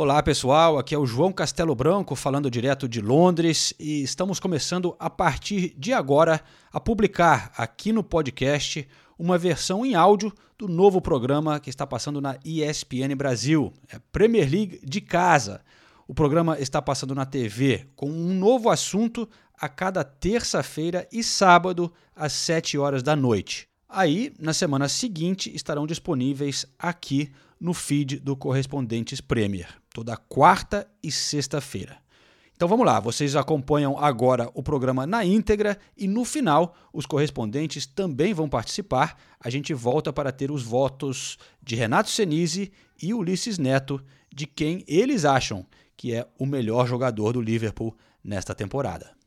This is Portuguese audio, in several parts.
Olá pessoal, aqui é o João Castelo Branco falando direto de Londres e estamos começando a partir de agora a publicar aqui no podcast uma versão em áudio do novo programa que está passando na ESPN Brasil, é Premier League de casa. O programa está passando na TV com um novo assunto a cada terça-feira e sábado às 7 horas da noite. Aí, na semana seguinte, estarão disponíveis aqui no feed do Correspondentes Premier toda quarta e sexta-feira. Então vamos lá, vocês acompanham agora o programa na íntegra e no final os correspondentes também vão participar. A gente volta para ter os votos de Renato Senise e Ulisses Neto de quem eles acham que é o melhor jogador do Liverpool nesta temporada.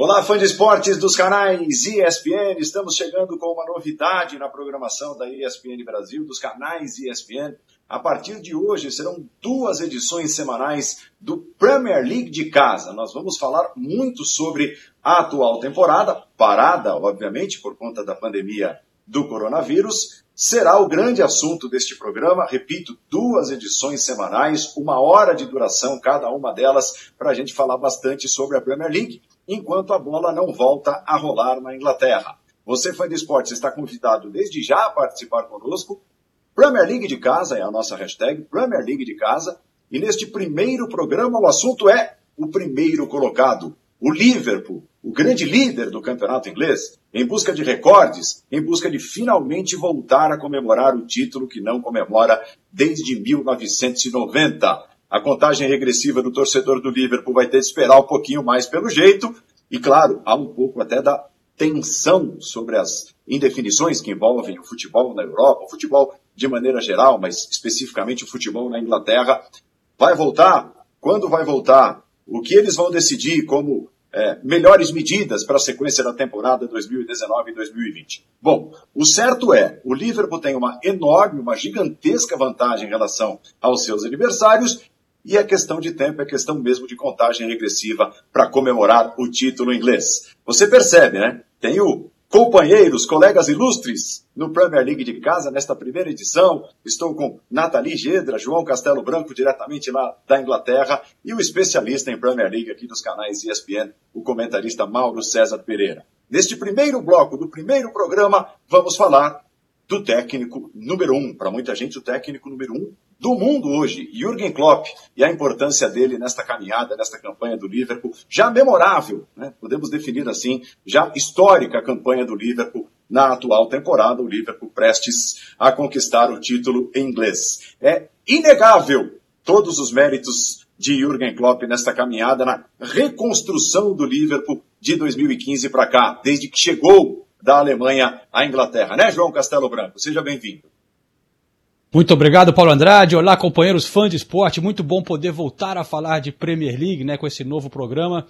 Olá, fã de esportes dos canais ESPN. Estamos chegando com uma novidade na programação da ESPN Brasil, dos canais ESPN. A partir de hoje serão duas edições semanais do Premier League de casa. Nós vamos falar muito sobre a atual temporada, parada, obviamente, por conta da pandemia do coronavírus. Será o grande assunto deste programa. Repito, duas edições semanais, uma hora de duração cada uma delas, para a gente falar bastante sobre a Premier League enquanto a bola não volta a rolar na Inglaterra. Você, fã de esportes, está convidado desde já a participar conosco. Premier League de casa é a nossa hashtag, Premier League de casa. E neste primeiro programa o assunto é o primeiro colocado, o Liverpool, o grande líder do campeonato inglês, em busca de recordes, em busca de finalmente voltar a comemorar o título que não comemora desde 1990. A contagem regressiva do torcedor do Liverpool vai ter de esperar um pouquinho mais pelo jeito. E claro, há um pouco até da tensão sobre as indefinições que envolvem o futebol na Europa, o futebol de maneira geral, mas especificamente o futebol na Inglaterra. Vai voltar? Quando vai voltar? O que eles vão decidir como é, melhores medidas para a sequência da temporada 2019 e 2020? Bom, o certo é, o Liverpool tem uma enorme, uma gigantesca vantagem em relação aos seus adversários e é questão de tempo, é questão mesmo de contagem regressiva para comemorar o título inglês. Você percebe, né? Tenho companheiros, colegas ilustres no Premier League de casa nesta primeira edição. Estou com Nathalie Gedra, João Castelo Branco, diretamente lá da Inglaterra, e o especialista em Premier League aqui dos canais ESPN, o comentarista Mauro César Pereira. Neste primeiro bloco do primeiro programa, vamos falar do técnico número um, para muita gente o técnico número um do mundo hoje, Jürgen Klopp, e a importância dele nesta caminhada, nesta campanha do Liverpool, já memorável, né? podemos definir assim, já histórica campanha do Liverpool na atual temporada, o Liverpool prestes a conquistar o título em inglês. É inegável todos os méritos de Jürgen Klopp nesta caminhada, na reconstrução do Liverpool de 2015 para cá, desde que chegou da Alemanha à Inglaterra, né, João Castelo Branco? Seja bem-vindo. Muito obrigado, Paulo Andrade. Olá, companheiros fãs de esporte. Muito bom poder voltar a falar de Premier League, né, com esse novo programa.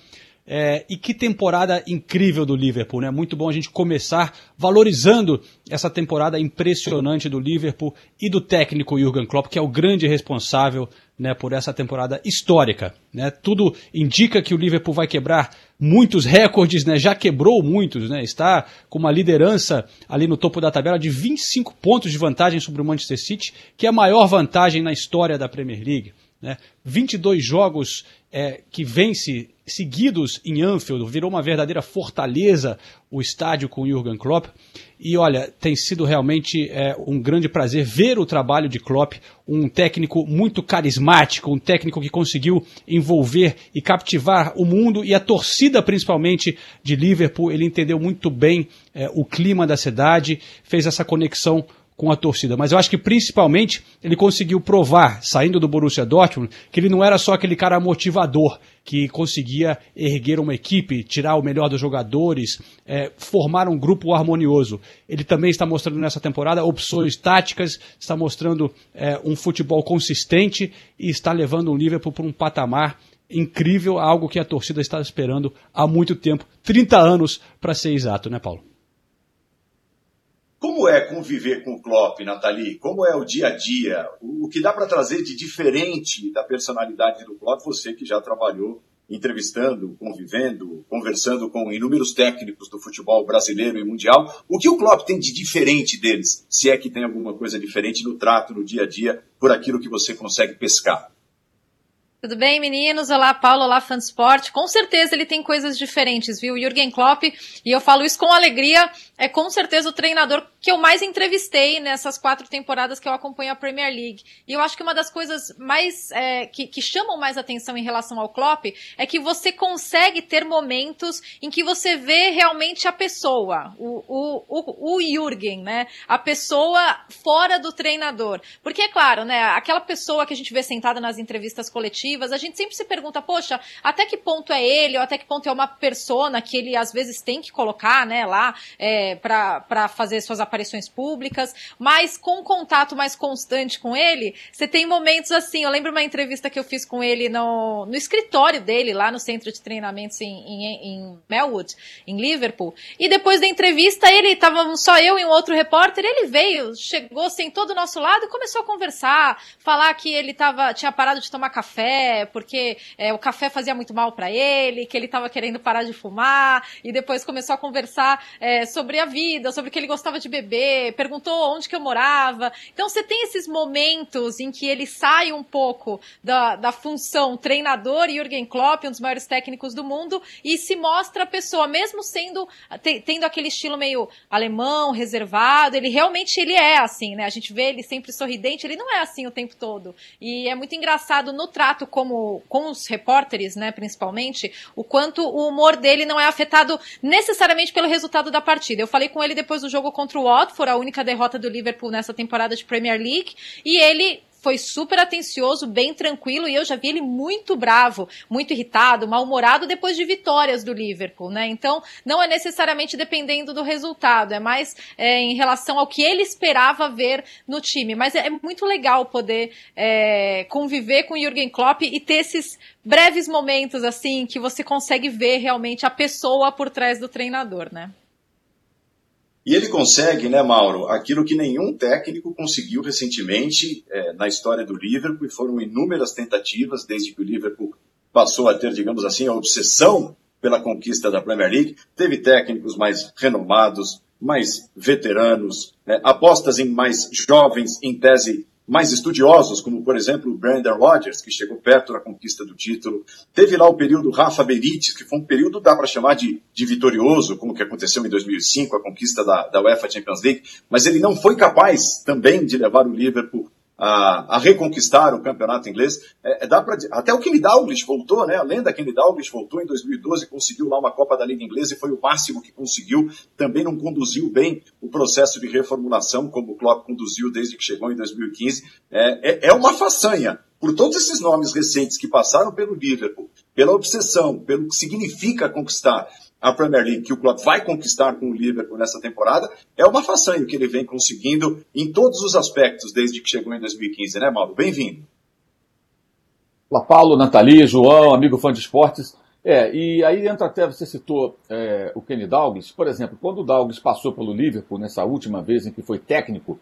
É, e que temporada incrível do Liverpool, né? Muito bom a gente começar valorizando essa temporada impressionante do Liverpool e do técnico Jurgen Klopp, que é o grande responsável né, por essa temporada histórica. Né? Tudo indica que o Liverpool vai quebrar muitos recordes, né? já quebrou muitos, né? está com uma liderança ali no topo da tabela de 25 pontos de vantagem sobre o Manchester City, que é a maior vantagem na história da Premier League. Né? 22 jogos é, que vence seguidos em Anfield, virou uma verdadeira fortaleza o estádio com o Jurgen Klopp. E olha, tem sido realmente é, um grande prazer ver o trabalho de Klopp, um técnico muito carismático, um técnico que conseguiu envolver e captivar o mundo e a torcida principalmente de Liverpool. Ele entendeu muito bem é, o clima da cidade, fez essa conexão com a torcida. Mas eu acho que principalmente ele conseguiu provar, saindo do Borussia Dortmund, que ele não era só aquele cara motivador que conseguia erguer uma equipe, tirar o melhor dos jogadores, é, formar um grupo harmonioso. Ele também está mostrando nessa temporada opções táticas, está mostrando é, um futebol consistente e está levando o Liverpool para um patamar incrível, algo que a torcida está esperando há muito tempo 30 anos para ser exato, né, Paulo? Como é conviver com o Klopp, Nathalie? Como é o dia a dia? O que dá para trazer de diferente da personalidade do Klopp, você que já trabalhou entrevistando, convivendo, conversando com inúmeros técnicos do futebol brasileiro e mundial. O que o Klopp tem de diferente deles, se é que tem alguma coisa diferente no trato, no dia a dia, por aquilo que você consegue pescar? Tudo bem, meninos? Olá, Paulo. Olá, Fansport. Com certeza ele tem coisas diferentes, viu? Jürgen Klopp, e eu falo isso com alegria, é com certeza o treinador que eu mais entrevistei nessas quatro temporadas que eu acompanho a Premier League. E eu acho que uma das coisas mais é, que, que, chamam mais atenção em relação ao Klopp é que você consegue ter momentos em que você vê realmente a pessoa, o, o, o, o Jürgen, né? A pessoa fora do treinador. Porque, é claro, né? Aquela pessoa que a gente vê sentada nas entrevistas coletivas, a gente sempre se pergunta, poxa, até que ponto é ele, ou até que ponto é uma persona que ele às vezes tem que colocar, né, lá, é, para fazer suas aparições públicas, mas com contato mais constante com ele, você tem momentos assim. Eu lembro uma entrevista que eu fiz com ele no, no escritório dele, lá no centro de treinamentos em, em, em Melwood, em Liverpool. E depois da entrevista, ele estava só eu e um outro repórter, ele veio, chegou, sentou do nosso lado e começou a conversar, falar que ele tava, tinha parado de tomar café, porque é, o café fazia muito mal para ele, que ele estava querendo parar de fumar, e depois começou a conversar é, sobre a vida, sobre o que ele gostava de beber, perguntou onde que eu morava. Então você tem esses momentos em que ele sai um pouco da, da função treinador Jürgen Klopp, um dos maiores técnicos do mundo, e se mostra a pessoa, mesmo sendo tendo aquele estilo meio alemão, reservado, ele realmente ele é assim, né? A gente vê ele sempre sorridente, ele não é assim o tempo todo. E é muito engraçado no trato como com os repórteres, né, principalmente, o quanto o humor dele não é afetado necessariamente pelo resultado da partida. Eu falei com ele depois do jogo contra o Watford, a única derrota do Liverpool nessa temporada de Premier League, e ele foi super atencioso, bem tranquilo, e eu já vi ele muito bravo, muito irritado, mal-humorado depois de vitórias do Liverpool, né? Então, não é necessariamente dependendo do resultado, é mais é, em relação ao que ele esperava ver no time. Mas é, é muito legal poder é, conviver com o Jürgen Klopp e ter esses breves momentos, assim, que você consegue ver realmente a pessoa por trás do treinador, né? E ele consegue, né, Mauro, aquilo que nenhum técnico conseguiu recentemente é, na história do Liverpool, e foram inúmeras tentativas desde que o Liverpool passou a ter, digamos assim, a obsessão pela conquista da Premier League. Teve técnicos mais renomados, mais veteranos, né, apostas em mais jovens, em tese mais estudiosos, como por exemplo Brandon Rodgers, que chegou perto da conquista do título. Teve lá o período Rafa Benítez, que foi um período, dá para chamar de, de vitorioso, como que aconteceu em 2005, a conquista da, da UEFA Champions League, mas ele não foi capaz também de levar o Liverpool a, a reconquistar o campeonato inglês. É, é dá pra, até o Kenny Dalglish voltou, né? A lenda Kenny Dalglish voltou em 2012, conseguiu lá uma Copa da Liga Inglesa e foi o máximo que conseguiu. Também não conduziu bem o processo de reformulação, como o Klopp conduziu desde que chegou em 2015. É, é, é uma façanha. Por todos esses nomes recentes que passaram pelo Liverpool, pela obsessão, pelo que significa conquistar a Premier League que o Klopp vai conquistar com o Liverpool nessa temporada, é uma façanha que ele vem conseguindo em todos os aspectos desde que chegou em 2015, né, Mauro? Bem-vindo. Olá, Paulo, Nathalie, João, amigo fã de esportes. É, e aí entra até, você citou é, o Kenny Dalglish, por exemplo, quando o Dalglish passou pelo Liverpool nessa última vez em que foi técnico,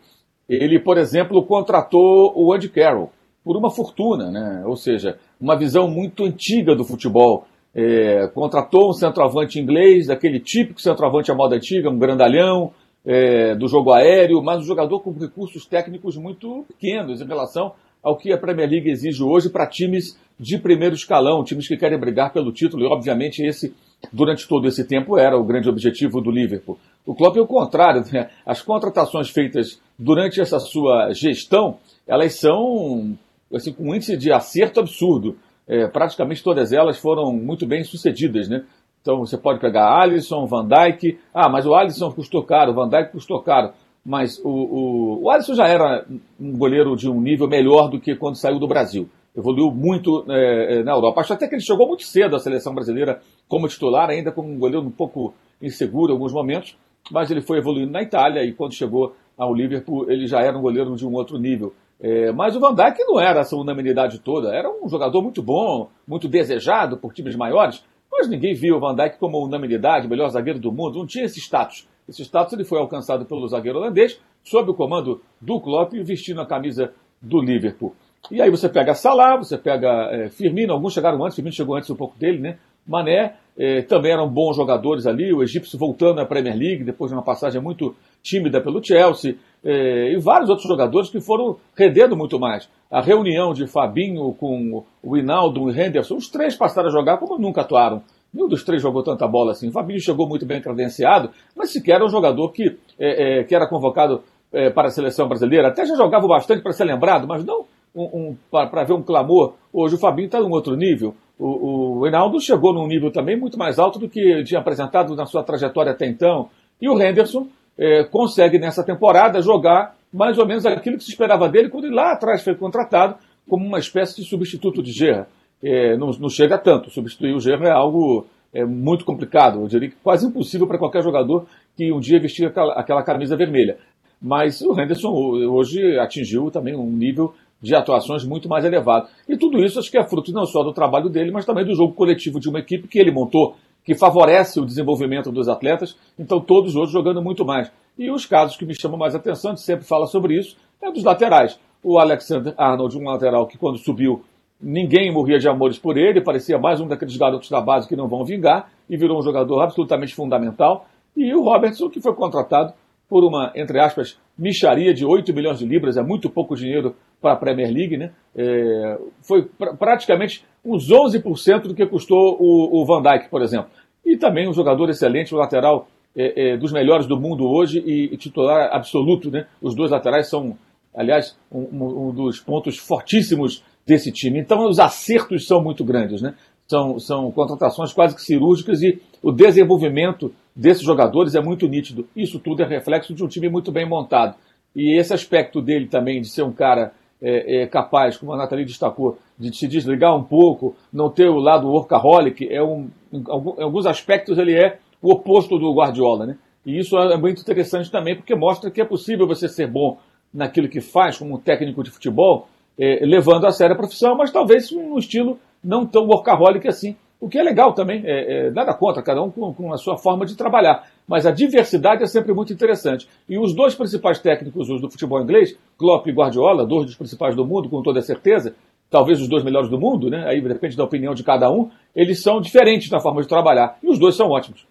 ele, por exemplo, contratou o Andy Carroll por uma fortuna, né? ou seja, uma visão muito antiga do futebol é, contratou um centroavante inglês, daquele típico centroavante à moda antiga, um grandalhão, é, do jogo aéreo, mas um jogador com recursos técnicos muito pequenos em relação ao que a Premier League exige hoje para times de primeiro escalão, times que querem brigar pelo título, e obviamente esse, durante todo esse tempo, era o grande objetivo do Liverpool. O Klopp é o contrário, né? as contratações feitas durante essa sua gestão, elas são assim, com um índice de acerto absurdo é, praticamente todas elas foram muito bem sucedidas, né? Então você pode pegar Alisson, Van Dijk. Ah, mas o Alisson custou caro, o Van Dijk custou caro. Mas o, o, o Alisson já era um goleiro de um nível melhor do que quando saiu do Brasil. Evoluiu muito é, é na Europa. Acho até que ele chegou muito cedo à seleção brasileira como titular, ainda como um goleiro um pouco inseguro em alguns momentos. Mas ele foi evoluindo na Itália e quando chegou ao Liverpool ele já era um goleiro de um outro nível. É, mas o Van Dijk não era essa unanimidade toda. Era um jogador muito bom, muito desejado por times maiores, mas ninguém viu o Van Dijk como unanimidade, melhor zagueiro do mundo. Não tinha esse status. Esse status ele foi alcançado pelo zagueiro holandês, sob o comando do Klopp, vestindo a camisa do Liverpool. E aí você pega Salah, você pega é, Firmino, alguns chegaram antes, Firmino chegou antes um pouco dele, né? Mané, é, também eram bons jogadores ali, o egípcio voltando à Premier League, depois de uma passagem muito tímida pelo Chelsea, é, e vários outros jogadores que foram rendendo muito mais. A reunião de Fabinho com o Hinaldo e Henderson, os três passaram a jogar como nunca atuaram. Nenhum dos três jogou tanta bola assim. O Fabinho chegou muito bem credenciado, mas sequer era um jogador que, é, que era convocado para a seleção brasileira. Até já jogava bastante para ser lembrado, mas não um, um, para ver um clamor. Hoje o Fabinho está em outro nível. O, o Hinaldo chegou num nível também muito mais alto do que tinha apresentado na sua trajetória até então. E o Henderson é, consegue nessa temporada jogar mais ou menos aquilo que se esperava dele quando ele lá atrás foi contratado como uma espécie de substituto de Gerra. É, não, não, chega tanto. Substituir o Gerra é algo é, muito complicado, eu diria que quase impossível para qualquer jogador que um dia vestir aquela, aquela camisa vermelha. Mas o Henderson hoje atingiu também um nível de atuações muito mais elevado. E tudo isso acho que é fruto não só do trabalho dele, mas também do jogo coletivo de uma equipe que ele montou, que favorece o desenvolvimento dos atletas, então todos hoje jogando muito mais. E os casos que me chamam mais atenção, a sempre fala sobre isso, é dos laterais. O Alexander Arnold, um lateral que quando subiu, ninguém morria de amores por ele, parecia mais um daqueles garotos da base que não vão vingar, e virou um jogador absolutamente fundamental. E o Robertson, que foi contratado por uma, entre aspas, micharia de 8 milhões de libras, é muito pouco dinheiro para a Premier League, né? É, foi pr praticamente uns 11% do que custou o, o, Van Dijk, por exemplo. E também um jogador excelente, o lateral é, é, dos melhores do mundo hoje e, e, titular absoluto, né? Os dois laterais são, aliás, um, um, dos pontos fortíssimos desse time. Então os acertos são muito grandes, né? São, são contratações quase que cirúrgicas e o desenvolvimento desses jogadores é muito nítido. Isso tudo é reflexo de um time muito bem montado. E esse aspecto dele também, de ser um cara é, é capaz, como a Nathalie destacou, de se desligar um pouco, não ter o lado workaholic, é um, em alguns aspectos ele é o oposto do Guardiola, né? E isso é muito interessante também, porque mostra que é possível você ser bom naquilo que faz, como técnico de futebol, é, levando a sério a profissão, mas talvez num estilo não tão workaholic assim, o que é legal também, é, é, nada contra, cada um com, com, a sua forma de trabalhar. Mas a diversidade é sempre muito interessante. E os dois principais técnicos do futebol inglês, Klopp e Guardiola, dois dos principais do mundo, com toda certeza, talvez os dois melhores do mundo, né? aí depende da opinião de cada um, eles são diferentes na forma de trabalhar. E os dois são ótimos.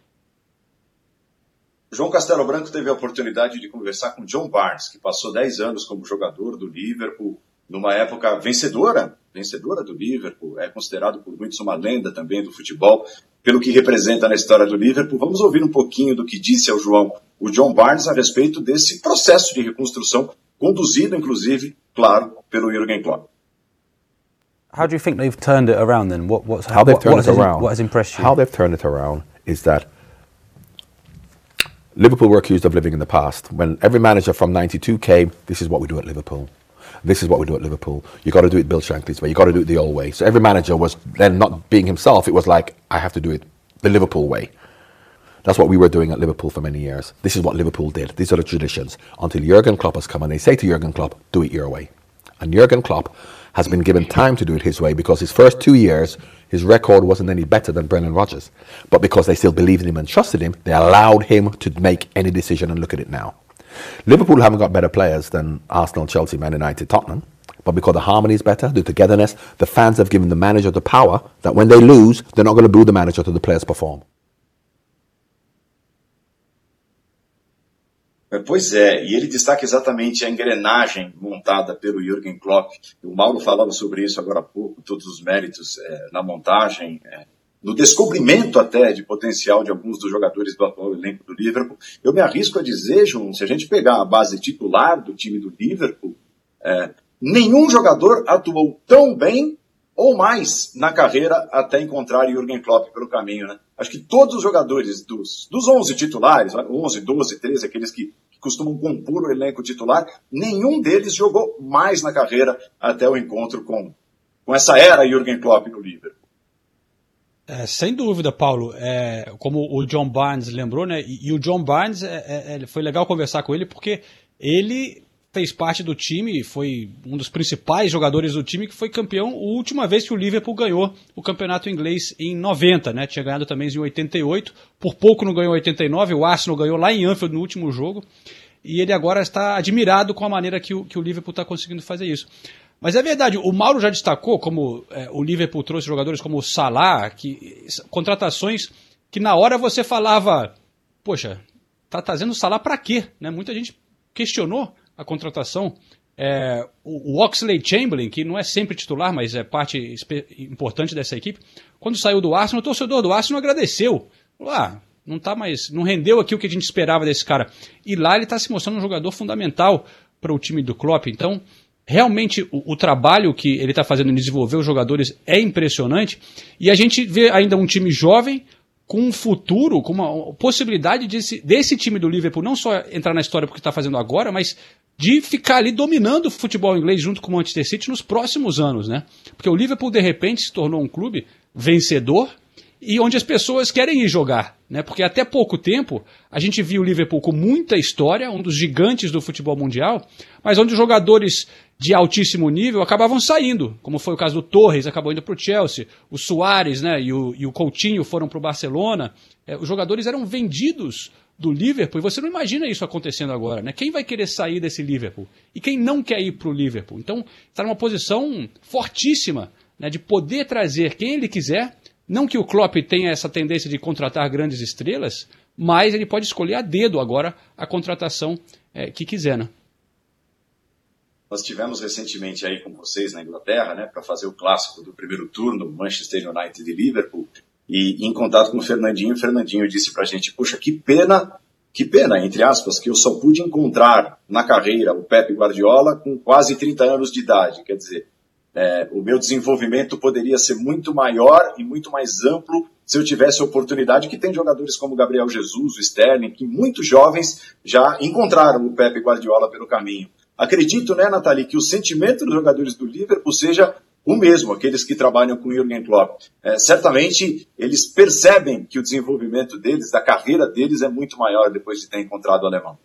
João Castelo Branco teve a oportunidade de conversar com John Barnes, que passou 10 anos como jogador do Liverpool, numa época vencedora, vencedora do Liverpool, é considerado por muitos uma lenda também do futebol, pelo que representa na história do Liverpool. Vamos ouvir um pouquinho do que disse ao João o John Barnes a respeito desse processo de reconstrução, conduzido, inclusive, claro, pelo Jurgen Klopp. How do you think they've turned it around then? What, what's, how they've turned what, it around? What has impressed you? How they've turned it around is that Liverpool were accused of living in the past. When every manager from 92 came, this is what we do at Liverpool. This is what we do at Liverpool. You've got to do it Bill Shankly's way. You've got to do it the old way. So every manager was then not being himself. It was like I have to do it the Liverpool way. That's what we were doing at Liverpool for many years. This is what Liverpool did. These are the traditions. Until Jurgen Klopp has come and they say to Jurgen Klopp, do it your way. And Jurgen Klopp has been given time to do it his way because his first two years, his record wasn't any better than Brendan Rodgers. But because they still believed in him and trusted him, they allowed him to make any decision and look at it now. Liverpool haven't got better players than Arsenal, Chelsea, Man United, Tottenham. But because the harmony is better, the togetherness, the fans have given the manager the power that when they lose, they're not going to boo the manager till the players perform. Pois é, e ele destaca exatamente a engrenagem montada pelo Jürgen Klopp. O Mauro falava sobre isso agora há pouco, todos os méritos é, na montagem, é, no descobrimento até de potencial de alguns dos jogadores do atual elenco do Liverpool. Eu me arrisco a dizer, João, se a gente pegar a base titular do time do Liverpool, é, nenhum jogador atuou tão bem ou mais na carreira até encontrar Jürgen Klopp pelo caminho, né? Acho que todos os jogadores dos, dos 11 titulares, 11, 12, 13, aqueles que, costumam compor o elenco titular, nenhum deles jogou mais na carreira até o encontro com, com essa era Jürgen Klopp no Liverpool. É, sem dúvida, Paulo. É, como o John Barnes lembrou, né? E, e o John Barnes é, é foi legal conversar com ele porque ele fez parte do time, foi um dos principais jogadores do time que foi campeão a última vez que o Liverpool ganhou o campeonato inglês em 90, né? Tinha ganhado também em 88, por pouco não ganhou em 89, o Arsenal ganhou lá em Anfield no último jogo, e ele agora está admirado com a maneira que o, que o Liverpool está conseguindo fazer isso. Mas é verdade, o Mauro já destacou como é, o Liverpool trouxe jogadores como o Salah, que, contratações que na hora você falava, poxa, tá trazendo o Salah para quê? Né? Muita gente questionou a contratação. É, o, Oxley Chamberlain, que não é sempre titular, mas é parte importante dessa equipe, quando saiu do Arsenal, o torcedor do Arsenal agradeceu. Ah, não tá mais, não rendeu aqui o que a gente esperava desse cara. E lá ele está se mostrando um jogador fundamental para o time do Klopp. Então, realmente o, o trabalho que ele está fazendo em desenvolver os jogadores é impressionante. E a gente vê ainda um time jovem com um futuro, com uma possibilidade desse, desse time do Liverpool não só entrar na história porque está fazendo agora, mas de ficar ali dominando o futebol inglês junto com o Manchester City nos próximos anos, né? Porque o Liverpool de repente se tornou um clube vencedor e onde as pessoas querem ir jogar, né? Porque até pouco tempo a gente viu o Liverpool com muita história, um dos gigantes do futebol mundial, mas onde os jogadores de altíssimo nível acabavam saindo, como foi o caso do Torres, acabou indo para o Chelsea, o Soares né, e, o, e o Coutinho foram para o Barcelona. É, os jogadores eram vendidos do Liverpool, e você não imagina isso acontecendo agora, né? Quem vai querer sair desse Liverpool? E quem não quer ir para o Liverpool? Então, está numa posição fortíssima né, de poder trazer quem ele quiser. Não que o Klopp tenha essa tendência de contratar grandes estrelas, mas ele pode escolher a dedo agora a contratação é, que quiser, né? Nós tivemos recentemente aí com vocês na Inglaterra, né, para fazer o clássico do primeiro turno, Manchester United e Liverpool, e em contato com o Fernandinho, o Fernandinho disse para a gente, puxa, que pena, que pena, entre aspas, que eu só pude encontrar na carreira o Pepe Guardiola com quase 30 anos de idade, quer dizer, é, o meu desenvolvimento poderia ser muito maior e muito mais amplo se eu tivesse a oportunidade, que tem jogadores como Gabriel Jesus, o Sterling, que muito jovens já encontraram o Pepe Guardiola pelo caminho. Acredito, né, Nathalie, que o sentimento dos jogadores do Liverpool seja o mesmo, aqueles que trabalham com o Jürgen Klopp. É, certamente eles percebem que o desenvolvimento deles, da carreira deles, é muito maior depois de ter encontrado o alemão.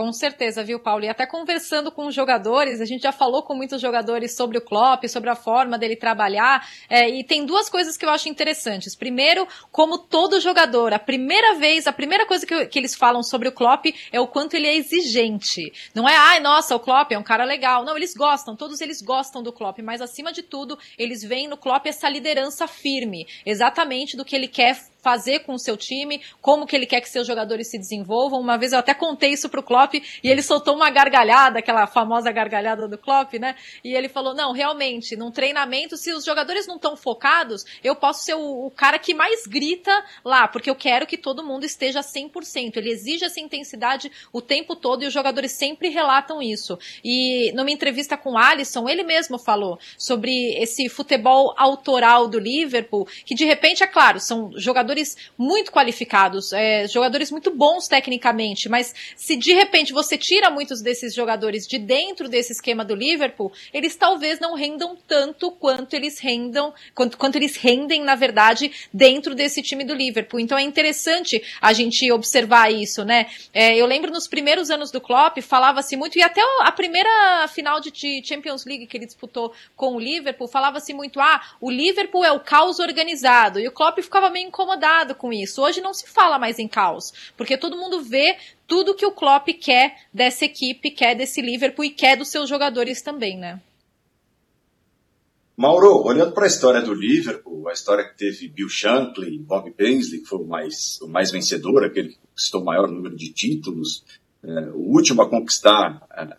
Com certeza, viu, Paulo? E até conversando com os jogadores, a gente já falou com muitos jogadores sobre o Klopp, sobre a forma dele trabalhar, é, e tem duas coisas que eu acho interessantes. Primeiro, como todo jogador, a primeira vez, a primeira coisa que, que eles falam sobre o Klopp é o quanto ele é exigente. Não é, ai, nossa, o Klopp é um cara legal. Não, eles gostam, todos eles gostam do Klopp, mas acima de tudo, eles veem no Klopp essa liderança firme, exatamente do que ele quer fazer com o seu time, como que ele quer que seus jogadores se desenvolvam. Uma vez eu até contei isso pro Klopp e ele soltou uma gargalhada, aquela famosa gargalhada do Klopp, né? E ele falou: "Não, realmente, num treinamento, se os jogadores não estão focados, eu posso ser o, o, cara que mais grita lá, porque eu quero que todo mundo esteja 100%. Ele exige essa intensidade o tempo todo e os jogadores sempre relatam isso. E numa entrevista com o Alisson, ele mesmo falou sobre esse futebol autoral do Liverpool, que de repente, é claro, são jogadores jogadores muito qualificados, é, jogadores muito bons tecnicamente, mas se de repente você tira muitos desses jogadores de dentro desse esquema do Liverpool, eles talvez não rendam tanto quanto eles rendam, quanto, quanto eles rendem, na verdade, dentro desse time do Liverpool. Então é interessante a gente observar isso, né? É, eu lembro nos primeiros anos do Klopp, falava-se muito, e até a primeira final de Champions League que ele disputou com o Liverpool, falava-se muito, ah, o Liverpool é o caos organizado, e o Klopp ficava meio incomodado incomodado com isso. Hoje não se fala mais em caos, porque todo mundo vê tudo que o Klopp quer dessa equipe, quer desse Liverpool e quer dos seus jogadores também, né? Mauro, olhando para a história do Liverpool, a história que teve Bill Shankly, Bob Paisley, que foi o mais, o mais vencedor, aquele que conquistou o maior número de títulos, é, o último a conquistar é,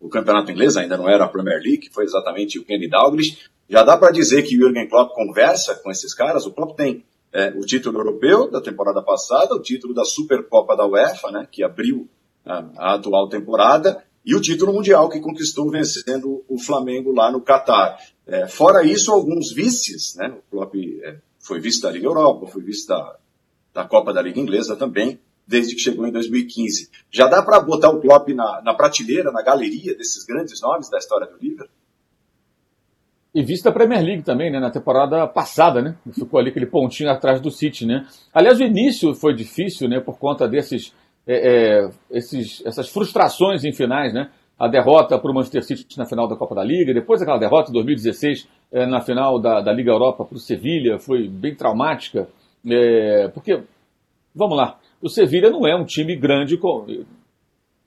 o campeonato inglês, ainda não era a Premier League, foi exatamente o Kenny Dalglish. Já dá para dizer que o Jürgen Klopp conversa com esses caras? O Klopp tem é, o título europeu da temporada passada, o título da Supercopa da UEFA, né, que abriu a, a, atual temporada, e o título mundial que conquistou vencendo o Flamengo lá no Catar. É, fora isso, alguns vices, né, o Klopp é, foi vice da Liga Europa, foi vice da, da Copa da Liga Inglesa também, desde que chegou em 2015. Já dá para botar o Klopp na, na prateleira, na galeria desses grandes nomes da história do Liverpool? E visto a Premier League também, né? Na temporada passada, né? Ficou ali aquele pontinho atrás do City, né? Aliás, o início foi difícil, né? Por conta desses, é, é, esses, essas frustrações em finais, né? A derrota para o Manchester City na final da Copa da Liga, depois aquela derrota em 2016 é, na final da, da Liga Europa para o Sevilha, foi bem traumática. É, porque, vamos lá, o Sevilha não é um time grande, com,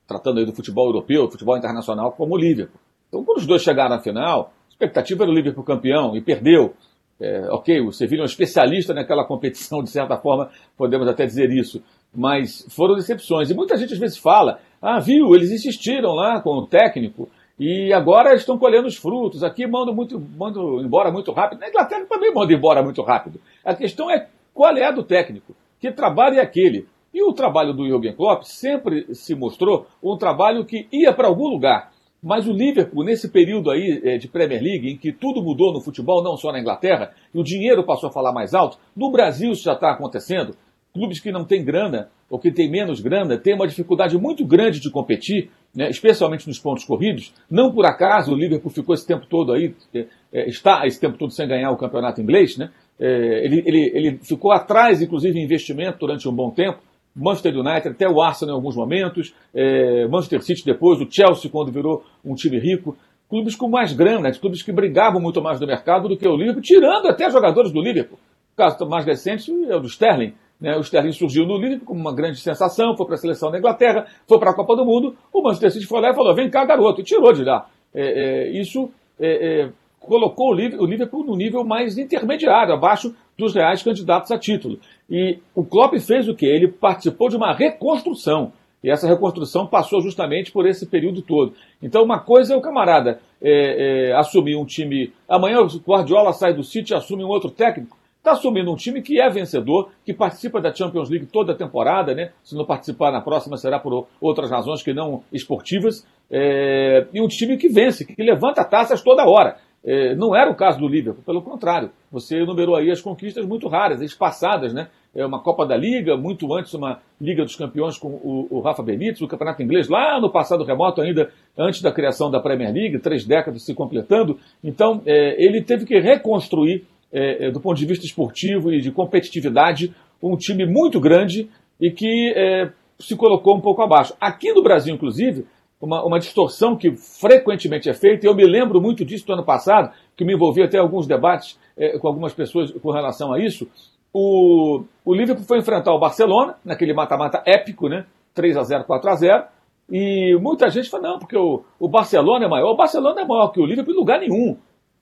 tratando aí do futebol europeu, futebol internacional, como o Liverpool. Então, quando os dois chegaram à final, expectativa era o Liverpool campeão e perdeu. É, ok, o Sevilla é um especialista naquela competição, de certa forma, podemos até dizer isso. Mas foram decepções. E muita gente às vezes fala: ah, viu, eles insistiram lá com o técnico e agora estão colhendo os frutos. Aqui mandam, muito, mandam embora muito rápido. Na Inglaterra também mandam embora muito rápido. A questão é qual é a do técnico. Que trabalho é aquele? E o trabalho do Jürgen Klopp sempre se mostrou um trabalho que ia para algum lugar. Mas o Liverpool, nesse período aí é, de Premier League, em que tudo mudou no futebol, não só na Inglaterra, e o dinheiro passou a falar mais alto, no Brasil isso já está acontecendo. Clubes que não têm grana, ou que têm menos grana, têm uma dificuldade muito grande de competir, né, especialmente nos pontos corridos. Não por acaso o Liverpool ficou esse tempo todo aí, é, é está esse tempo todo sem ganhar o campeonato inglês, né? Ele, ele, ele ficou atrás, inclusive, em investimento durante um bom tempo. Manchester United, até o Arsenal em alguns momentos, é, Manchester City depois, o Chelsea quando virou um time rico. Clubes com mais grana, clubes que brigavam muito mais no mercado do que o Liverpool, tirando até jogadores do Liverpool. O caso mais recente é o do Sterling. Né? O Sterling surgiu no Liverpool como uma grande sensação, foi para a seleção da Inglaterra, foi para a Copa do Mundo. O Manchester City foi lá e falou: vem cá, garoto, e tirou de lá. É, é, isso é, é colocou o Liverpool no nível mais intermediário, abaixo dos reais candidatos a título. E o Klopp fez o que? Ele participou de uma reconstrução. E essa reconstrução passou justamente por esse período todo. Então, uma coisa é o camarada é, é, assumir um time. Amanhã o Guardiola sai do City e assume um outro técnico. Está assumindo um time que é vencedor, que participa da Champions League toda a temporada, né? Se não participar na próxima, será por outras razões que não esportivas. É, e um time que vence, que levanta taças toda hora. É, não era o caso do Liverpool, pelo contrário. Você enumerou aí as conquistas muito raras, espaçadas, né? É uma Copa da Liga, muito antes uma Liga dos Campeões com o, o Rafa Benítez, o Campeonato Inglês, lá no passado remoto ainda, antes da criação da Premier League, três décadas se completando. Então, é, ele teve que reconstruir, é, é do ponto de vista esportivo e de competitividade, um time muito grande e que é, se colocou um pouco abaixo. Aqui no Brasil, inclusive, uma, uma distorção que frequentemente é feita, e eu me lembro muito disso do ano passado, que me envolvi até alguns debates é, com algumas pessoas com relação a isso. O, o Liverpool foi enfrentar o Barcelona, naquele mata-mata épico, né? 3 a 0 4 a 0 e muita gente fala, não, porque o, o Barcelona é maior. O Barcelona é maior que o Liverpool em lugar nenhum.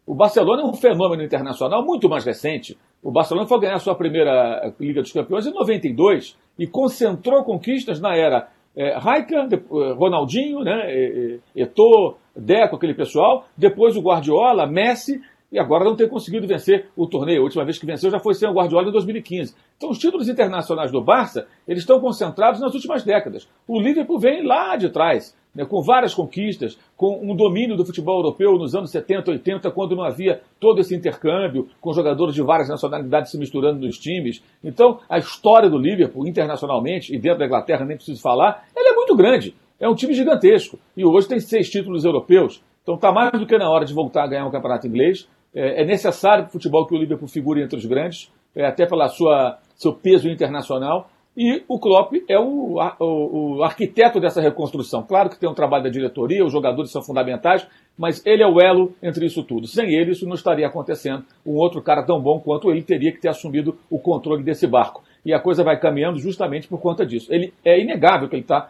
O Barcelona é um fenômeno internacional muito mais recente. O Barcelona foi ganhar sua primeira Liga dos Campeões em 92 e concentrou conquistas na era é, eh, Ronaldinho, né, Eto'o, Deco, aquele pessoal, depois o Guardiola, Messi, e agora não tem conseguido vencer o torneio. A última vez que venceu já foi sem o Guardiola em 2015. Então os títulos internacionais do Barça, eles estão concentrados nas últimas décadas. O Liverpool vem lá de trás né, com várias conquistas, com um domínio do futebol europeu nos anos 70, 80, quando não havia todo esse intercâmbio, com jogadores de várias nacionalidades se misturando nos times. Então, a história do Liverpool, internacionalmente, e dentro da Inglaterra nem preciso falar, ela é muito grande. É um time gigantesco. E hoje tem seis títulos europeus. Então está mais do que na hora de voltar a ganhar um campeonato inglês. É, é necessário para o futebol que o Liverpool figure entre os grandes, é, até pela sua seu peso internacional. E o Klopp é o, o, o, arquiteto dessa reconstrução. Claro que tem um trabalho da diretoria, os jogadores são fundamentais, mas ele é o elo entre isso tudo. Sem ele, isso não estaria acontecendo. Um outro cara tão bom quanto ele teria que ter assumido o controle desse barco. E a coisa vai caminhando justamente por conta disso. Ele é inegável que ele está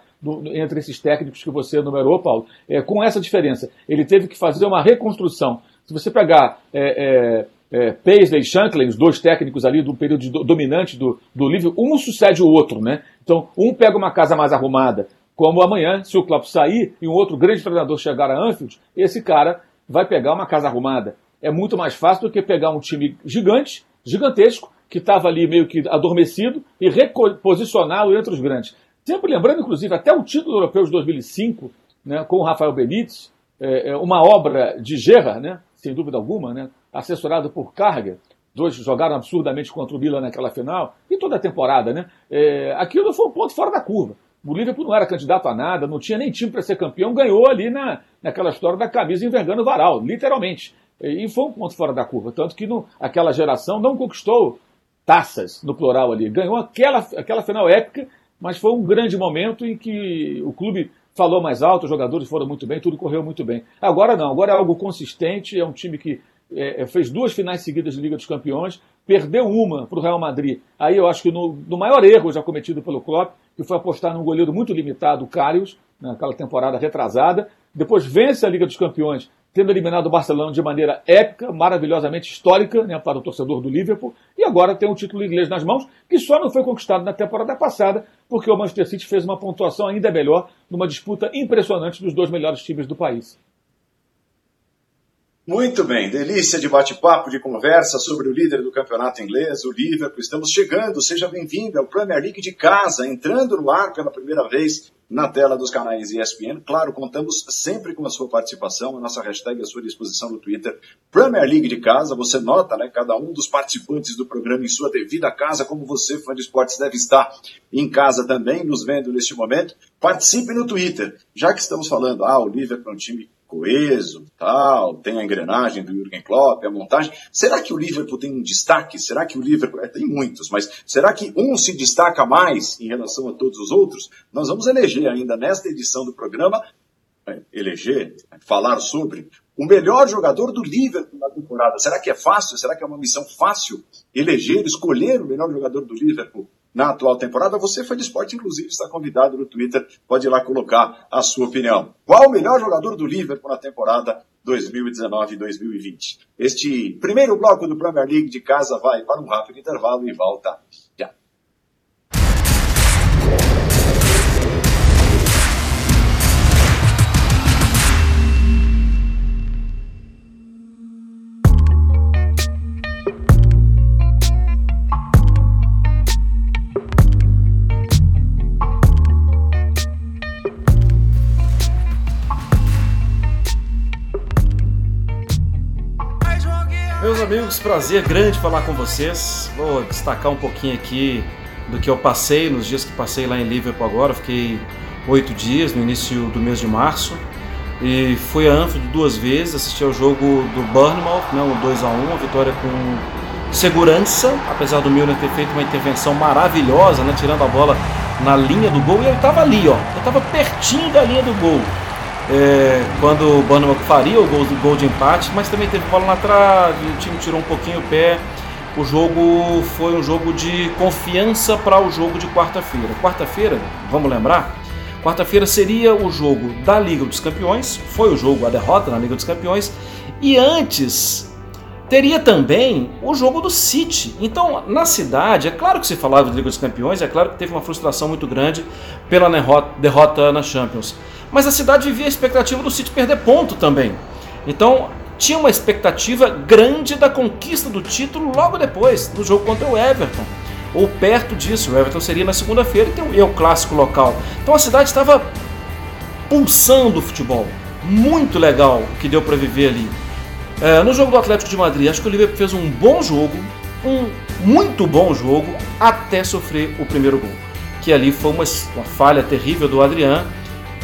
entre esses técnicos que você enumerou, Paulo, é, com essa diferença. Ele teve que fazer uma reconstrução. Se você pegar é, é, é, Paisley e Shankly, os dois técnicos ali do período do, dominante do, do livro, um sucede o outro, né? Então, um pega uma casa mais arrumada, como amanhã, se o Klopp sair e um outro grande treinador chegar a Anfield, esse cara vai pegar uma casa arrumada. É muito mais fácil do que pegar um time gigante, gigantesco, que estava ali meio que adormecido e reposicioná-lo entre os grandes. Sempre lembrando, inclusive, até o título europeu de 2005, né, com o Rafael Benítez, é, é uma obra de Gerrard, né, sem dúvida alguma, né, assessorado por Carga, dois jogaram absurdamente contra o Milan naquela final, e toda a temporada, né? É, aquilo foi um ponto fora da curva. O Liverpool não era candidato a nada, não tinha nem time para ser campeão, ganhou ali na, naquela história da camisa envergando o varal, literalmente. E foi um ponto fora da curva. Tanto que no, aquela geração não conquistou taças, no plural ali. Ganhou aquela, aquela final épica, mas foi um grande momento em que o clube falou mais alto, os jogadores foram muito bem, tudo correu muito bem. Agora não, agora é algo consistente, é um time que é, é, fez duas finais seguidas de Liga dos Campeões, perdeu uma para o Real Madrid. Aí eu acho que no, no, maior erro já cometido pelo Klopp, que foi apostar num goleiro muito limitado, o Karius, naquela temporada retrasada, depois vence a Liga dos Campeões, tendo eliminado o Barcelona de maneira épica, maravilhosamente histórica né, para o torcedor do Liverpool, e agora tem um título inglês nas mãos, que só não foi conquistado na temporada passada, porque o Manchester City fez uma pontuação ainda melhor numa disputa impressionante dos dois melhores times do país. Muito bem, delícia de bate-papo, de conversa sobre o líder do campeonato inglês, o Liverpool. Estamos chegando, seja bem-vindo ao Premier League de casa, entrando no ar pela primeira vez na tela dos canais ESPN. Claro, contamos sempre com a sua participação, a nossa hashtag à sua disposição no Twitter, Premier League de casa. Você nota, né, cada um dos participantes do programa em sua devida casa, como você, fã de esportes, deve estar em casa também, nos vendo neste momento. Participe no Twitter, já que estamos falando, ah, o Liverpool é um time coeso, tal, tem a engrenagem do Jürgen Klopp, a montagem. Será que o Liverpool tem um destaque? Será que o Liverpool, é, tem muitos, mas será que um se destaca mais em relação a todos os outros? Nós vamos eleger ainda nesta edição do programa, é, eleger, falar sobre o melhor jogador do Liverpool na temporada. Será que é fácil? Será que é uma missão fácil eleger, escolher o melhor jogador do Liverpool na atual temporada. Você, foi de esporte, inclusive, está convidado no Twitter, pode ir lá colocar a sua opinião. Qual o melhor jogador do Liverpool na temporada 2019-2020? Este primeiro bloco do Premier League de casa vai para um rápido intervalo e volta amigos, prazer grande falar com vocês. Vou destacar um pouquinho aqui do que eu passei nos dias que passei lá em Liverpool agora. Fiquei oito dias no início do mês de março e fui a Anfield duas vezes, assisti ao jogo do Bournemouth, né, um 2 a 1 uma vitória com segurança, apesar do Milner ter feito uma intervenção maravilhosa, né, tirando a bola na linha do gol e ele estava ali, ó, ele estava pertinho da linha do gol é, quando o Bournemouth faria o gol, gol de empate, mas também teve bola na trave, o time tirou um pouquinho o pé. O jogo foi um jogo de confiança para o jogo de quarta-feira. Quarta-feira, vamos lembrar, quarta-feira seria o jogo da Liga dos Campeões, foi o jogo, a derrota na Liga dos Campeões, e antes teria também o jogo do City. Então, na cidade, é claro que se falava de Liga dos Campeões, é claro que teve uma frustração muito grande pela derrota na Champions mas a cidade vivia a expectativa do City perder ponto também. Então tinha uma expectativa grande da conquista do título logo depois do jogo contra o Everton. Ou perto disso, o Everton seria na segunda-feira e tem o clássico local. Então a cidade estava pulsando o futebol. Muito legal o que deu para viver ali. É, no jogo do Atlético de Madrid, acho que o Liverpool fez um bom jogo, um muito bom jogo, até sofrer o primeiro gol. Que ali foi uma, uma falha terrível do Adriano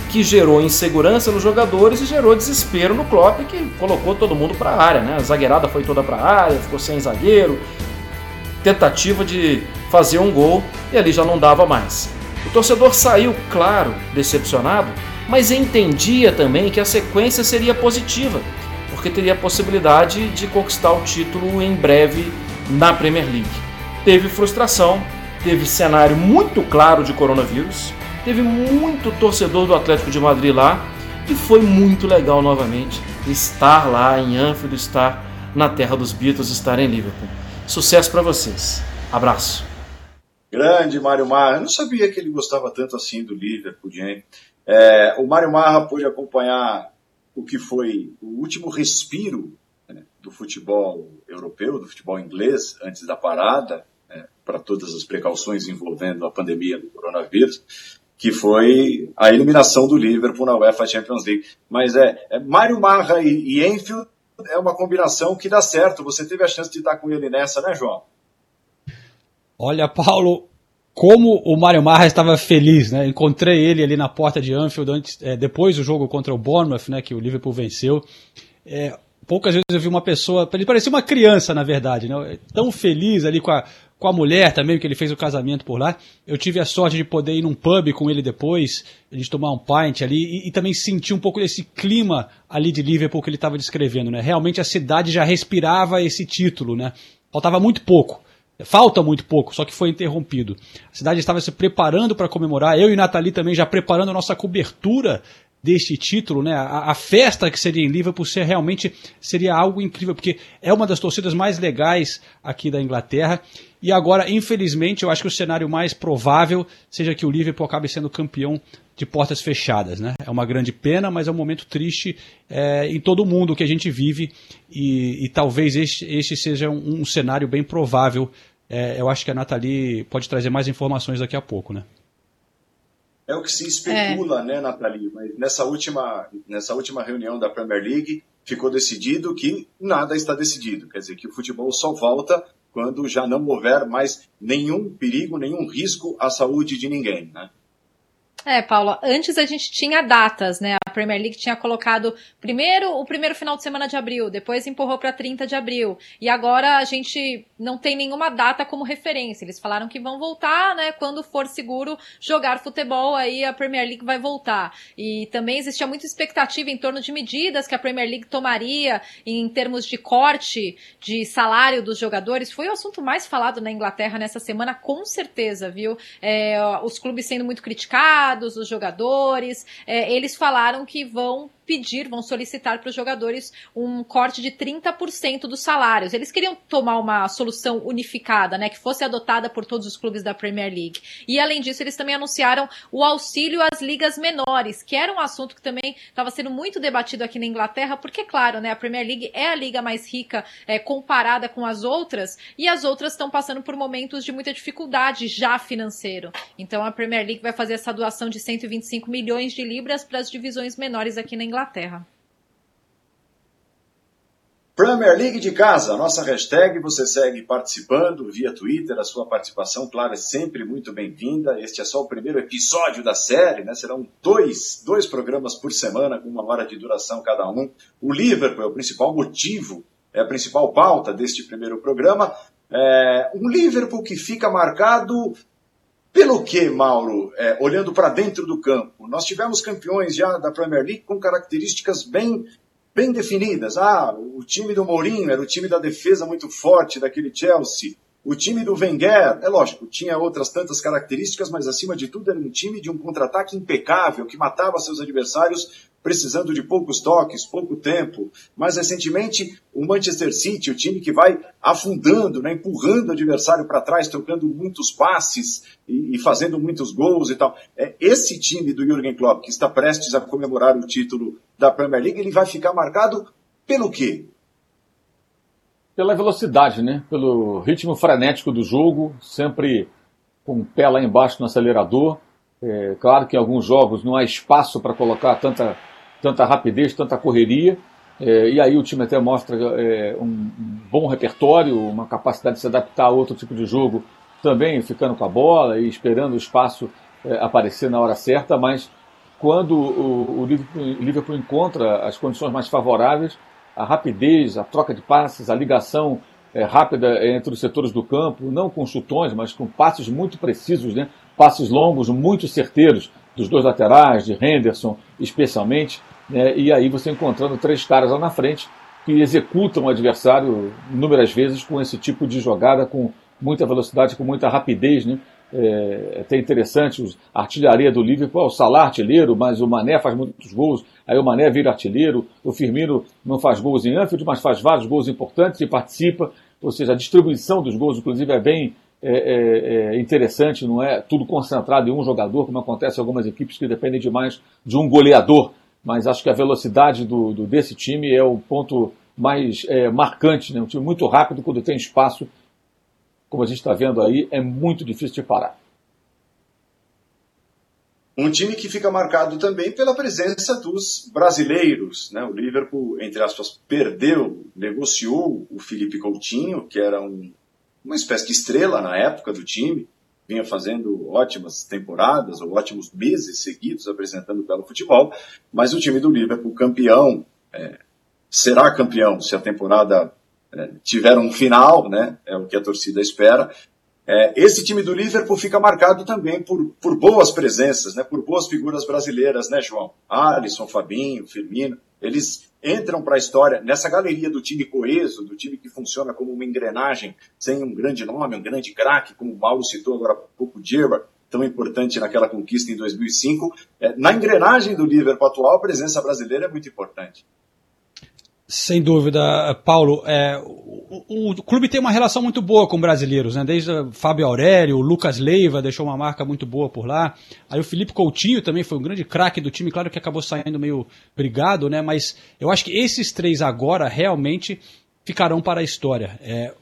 que gerou insegurança nos jogadores e gerou desespero no Klopp, que colocou todo mundo para a área, né? A zagueirada foi toda para a área, ficou sem zagueiro, tentativa de fazer um gol e ali já não dava mais. O torcedor saiu, claro, decepcionado, mas entendia também que a sequência seria positiva, porque teria a possibilidade de conquistar o título em breve na Premier League. Teve frustração, teve cenário muito claro de coronavírus, Teve muito torcedor do Atlético de Madrid lá e foi muito legal novamente estar lá em Anfield, estar na terra dos Beatles, estar em Liverpool. Sucesso para vocês. Abraço. Grande Mário Marra. Eu não sabia que ele gostava tanto assim do Liverpool, gente. É, o Mário Marra pôde acompanhar o que foi o último respiro né, do futebol europeu, do futebol inglês, antes da parada, né, para todas as precauções envolvendo a pandemia do coronavírus que foi a eliminação do Liverpool na UEFA Champions League. Mas é, é Mário Marra e, e Enfield é uma combinação que dá certo. Você teve a chance de estar com ele nessa, né, João? Olha, Paulo, como o Mário Marra estava feliz, né? Encontrei ele ali na porta de Anfield antes, é, depois do jogo contra o Bournemouth, né? Que o Liverpool venceu. É, poucas vezes eu vi uma pessoa, ele parecia uma criança, na verdade, né? Tão feliz ali com a, com a mulher também, que ele fez o casamento por lá. Eu tive a sorte de poder ir num pub com ele depois, a gente tomar um pint ali e, e também sentir um pouco desse clima ali de Liverpool que ele estava descrevendo, né? Realmente a cidade já respirava esse título, né? Faltava muito pouco. Falta muito pouco, só que foi interrompido. A cidade estava se preparando para comemorar, eu e Nathalie também já preparando a nossa cobertura deste título, né? A, a, festa que seria em Liverpool ser realmente seria algo incrível, porque é uma das torcidas mais legais aqui da Inglaterra. E agora, infelizmente, eu acho que o cenário mais provável seja que o Liverpool acabe sendo campeão de portas fechadas, né? É uma grande pena, mas é um momento triste é, em todo o mundo que a gente vive e, e talvez este, este, seja um, um cenário bem provável. É, eu acho que a Nathalie pode trazer mais informações daqui a pouco, né? É o que se especula, é. né, Nathalie? Mas nessa última, nessa última reunião da Premier League ficou decidido que nada está decidido. Quer dizer, que o futebol só volta quando já não houver mais nenhum perigo, nenhum risco à saúde de ninguém, né? É, Paula, antes a gente tinha datas, né? A Premier League tinha colocado primeiro o primeiro final de semana de abril, depois empurrou para 30 de abril. E agora a gente não tem nenhuma data como referência. Eles falaram que vão voltar, né? Quando for seguro jogar futebol, aí a Premier League vai voltar. E também existia muita expectativa em torno de medidas que a Premier League tomaria em termos de corte de salário dos jogadores. Foi o assunto mais falado na Inglaterra nessa semana, com certeza, viu? É, os clubes sendo muito criticados os jogadores, é, eles falaram que vão pedir, vão solicitar para os jogadores um corte de 30% dos salários. Eles queriam tomar uma solução unificada, né, que fosse adotada por todos os clubes da Premier League. E além disso, eles também anunciaram o auxílio às ligas menores, que era um assunto que também estava sendo muito debatido aqui na Inglaterra, porque claro, né, a Premier League é a liga mais rica é, comparada com as outras, e as outras estão passando por momentos de muita dificuldade já financeiro. Então a Premier League vai fazer essa doação de 125 milhões de libras para as divisões menores aqui na Inglaterra. Inglaterra. Premier League de casa, nossa hashtag, você segue participando via Twitter, a sua participação, claro, é sempre muito bem-vinda. Este é só o primeiro episódio da série, né? Serão dois, dois programas por semana, com uma hora de duração cada um. O Liverpool é o principal motivo, é a principal pauta deste primeiro programa. É um Liverpool que fica marcado pelo que, Mauro, é, olhando para dentro do campo, nós tivemos campeões já da Premier League com características bem, bem definidas. Ah, o time do Mourinho era o time da defesa muito forte daquele Chelsea. O time do Wenger, é lógico, tinha outras tantas características, mas acima de tudo era um time de um contra-ataque impecável, que matava seus adversários precisando de poucos toques, pouco tempo. Mais recentemente, o Manchester City, o time que vai afundando, né, empurrando o adversário para trás, trocando muitos passes e, e, fazendo muitos gols e tal. É, esse time do Jürgen Klopp, que está prestes a comemorar o título da Premier League, ele vai ficar marcado pelo quê? pela velocidade, né? pelo ritmo frenético do jogo, sempre com o pé lá embaixo no acelerador. É, claro que em alguns jogos não há espaço para colocar tanta, tanta rapidez, tanta correria, é, e aí o time até mostra é, um, bom repertório, uma capacidade de se adaptar a outro tipo de jogo, também ficando com a bola e esperando o espaço é, aparecer na hora certa, mas quando o, o Liverpool, Liverpool encontra as condições mais favoráveis, a rapidez, a troca de passes, a ligação é, rápida entre os setores do campo, não com chutões, mas com passes muito precisos, né? Passes longos, muito certeiros dos dois laterais, de Henderson especialmente, né? e aí você encontrando três caras lá na frente que executam o adversário inúmeras vezes com esse tipo de jogada, com muita velocidade, com muita rapidez, né? é, é até interessante, a artilharia do Liverpool, o Salah artilheiro, mas o Mané faz muitos gols, aí o Mané vira artilheiro, o Firmino não faz gols em Anfield, mas faz vários gols importantes e participa, ou seja, a distribuição dos gols, inclusive, é bem é, é, é interessante, não é tudo concentrado em um jogador, como acontece em algumas equipes que dependem demais de um goleador, mas acho que a velocidade do, do desse time é o ponto mais é, marcante, né? um time muito rápido quando tem espaço como a gente está vendo aí, é muito difícil de parar. Um time que fica marcado também pela presença dos brasileiros. Né? O Liverpool, entre aspas, perdeu, negociou o Felipe Coutinho, que era um, uma espécie de estrela na época do time, vinha fazendo ótimas temporadas ou ótimos meses seguidos apresentando pelo futebol, mas o time do Liverpool, campeão, é, será campeão se a temporada é, tiveram um final, né? É o que a torcida espera. É, esse time do Liverpool fica marcado também por, por boas presenças, né? Por boas figuras brasileiras, né, João? Alisson, Fabinho, Firmino, eles entram para a história nessa galeria do time coeso, do time que funciona como uma engrenagem sem um grande nome, um grande craque, como o Paulo citou agora há pouco, Gerrard. tão importante naquela conquista em 2005. É, na engrenagem do Liverpool atual, a presença brasileira é muito importante. Sem dúvida, Paulo. É, o, o, clube tem uma relação muito boa com brasileiros, né? Desde Fábio Aurélio, o Lucas Leiva deixou uma marca muito boa por lá. Aí o Felipe Coutinho também foi um grande craque do time, claro que acabou saindo meio brigado, né? Mas eu acho que esses três agora realmente ficarão para a história. É,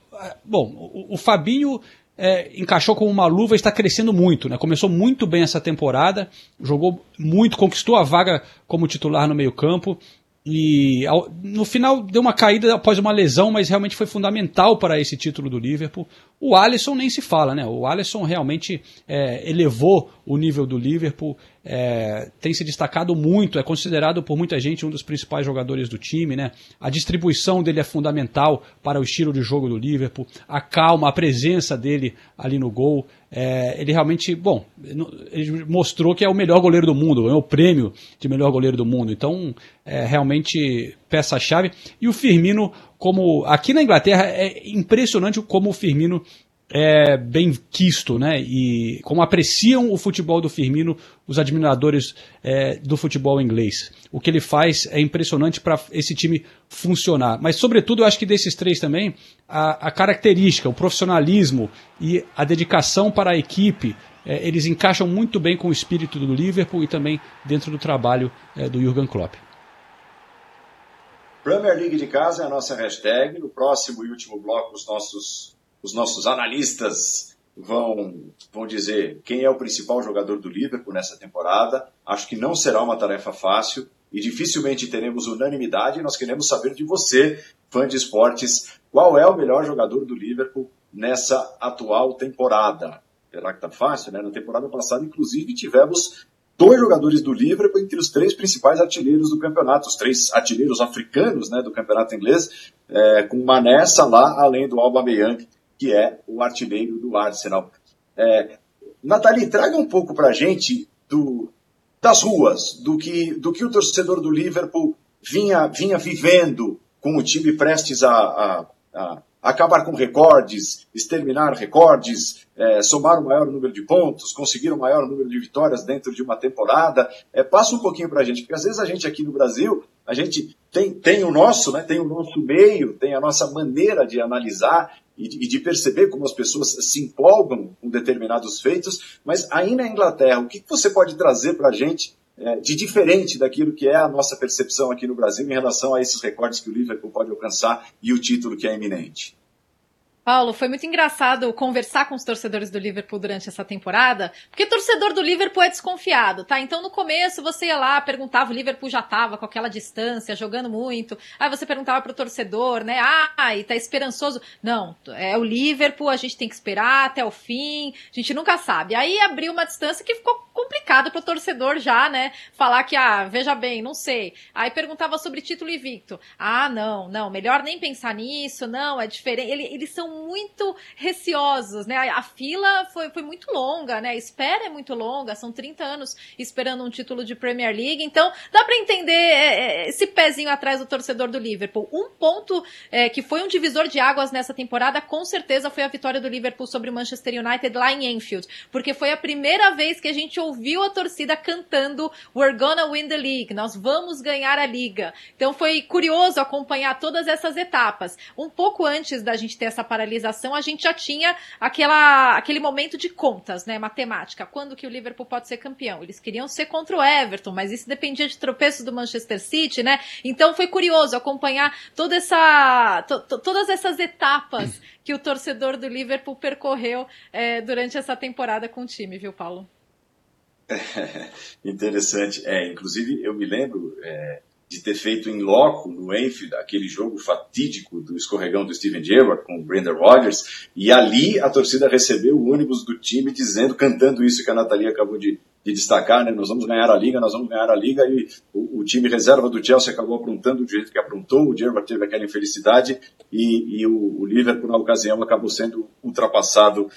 bom, o, o Fabinho é, encaixou como uma luva e está crescendo muito. Né? Começou muito bem essa temporada, jogou muito, conquistou a vaga como titular no meio-campo. E ao, no final deu uma caída após uma lesão, mas realmente foi fundamental para esse título do Liverpool. O Alisson nem se fala, né? O Alisson realmente é, elevou o nível do Liverpool, é, tem se destacado muito, é considerado por muita gente um dos principais jogadores do time, né? A distribuição dele é fundamental para o estilo de jogo do Liverpool, a calma, a presença dele ali no gol. É, ele realmente, bom, ele mostrou que é o melhor goleiro do mundo, é o prêmio de melhor goleiro do mundo. Então, é realmente peça-chave. E o Firmino, como aqui na Inglaterra, é impressionante como o Firmino é bem quisto, né? E como apreciam o futebol do Firmino os admiradores é, do futebol inglês. O que ele faz é impressionante para esse time funcionar. Mas, sobretudo, eu acho que desses três também, a, a característica, o profissionalismo e a dedicação para a equipe, é, eles encaixam muito bem com o espírito do Liverpool e também dentro do trabalho é, do Jurgen Klopp. Premier League de casa é a nossa hashtag. No próximo e último bloco, os nossos os nossos analistas vão, vão dizer quem é o principal jogador do Liverpool nessa temporada. Acho que não será uma tarefa fácil e dificilmente teremos unanimidade. Nós queremos saber de você, fã de esportes, qual é o melhor jogador do Liverpool nessa atual temporada. Será que tá fácil, né? Na temporada passada, inclusive, tivemos dois jogadores do Liverpool entre os três principais artilheiros do campeonato, os três artilheiros africanos né, do campeonato inglês, é, com Mané, lá além do Aubameyang que é o artilheiro do Arsenal. É, Nathalie, traga um pouco para a gente do, das ruas, do que, do que o torcedor do Liverpool vinha, vinha vivendo com o time prestes a, a, a acabar com recordes, exterminar recordes, é, somar o maior número de pontos, conseguir o maior número de vitórias dentro de uma temporada. É, passa um pouquinho para a gente, porque às vezes a gente aqui no Brasil, a gente tem, tem o nosso, né, tem o nosso meio, tem a nossa maneira de analisar e de, perceber como as pessoas se empolgam com determinados feitos, mas aí na Inglaterra, o que você pode trazer para a gente é, de diferente daquilo que é a nossa percepção aqui no Brasil em relação a esses recordes que o Liverpool pode alcançar e o título que é iminente? Paulo, foi muito engraçado conversar com os torcedores do Liverpool durante essa temporada, porque torcedor do Liverpool é desconfiado, tá? Então no começo você ia lá, perguntava, o Liverpool já tava com aquela distância, jogando muito. Aí você perguntava pro torcedor, né? Ah, e tá esperançoso. Não, é o Liverpool, a gente tem que esperar até o fim, a gente nunca sabe. Aí abriu uma distância que ficou complicado pro torcedor já, né? Falar que, ah, veja bem, não sei. Aí perguntava sobre título invicto. Ah, não, não, melhor nem pensar nisso, não, é diferente. Eles são muito receosos, né? A, fila foi, foi muito longa, né? A espera é muito longa, são 30 anos esperando um título de Premier League, então dá para entender é, é, esse pezinho atrás do torcedor do Liverpool. Um ponto é, que foi um divisor de águas nessa temporada, com certeza foi a vitória do Liverpool sobre o Manchester United lá em Enfield, porque foi a primeira vez que a gente ouviu a torcida cantando We're gonna win the league, nós vamos ganhar a liga. Então foi curioso acompanhar todas essas etapas. Um pouco antes da gente ter essa parada paralisação, a gente já tinha aquela, aquele momento de contas, né, matemática. Quando que o Liverpool pode ser campeão? Eles queriam ser contra o Everton, mas isso dependia de tropeços do Manchester City, né? Então foi curioso acompanhar toda essa, to, to, todas essas etapas que o torcedor do Liverpool percorreu é, durante essa temporada com o time, viu, Paulo? interessante. É, inclusive, eu me lembro é, de ter feito em loco no Enfield aquele jogo fatídico do escorregão do Steven Gerrard com o Brendan Rodgers e ali a torcida recebeu o ônibus do time dizendo, cantando isso que a Natalia acabou de, de destacar, né? Nós vamos ganhar a liga, nós vamos ganhar a liga e o, o time reserva do Chelsea acabou aprontando do jeito que aprontou, o Gerrard teve aquela infelicidade e, e o, o Liverpool na ocasião acabou sendo ultrapassado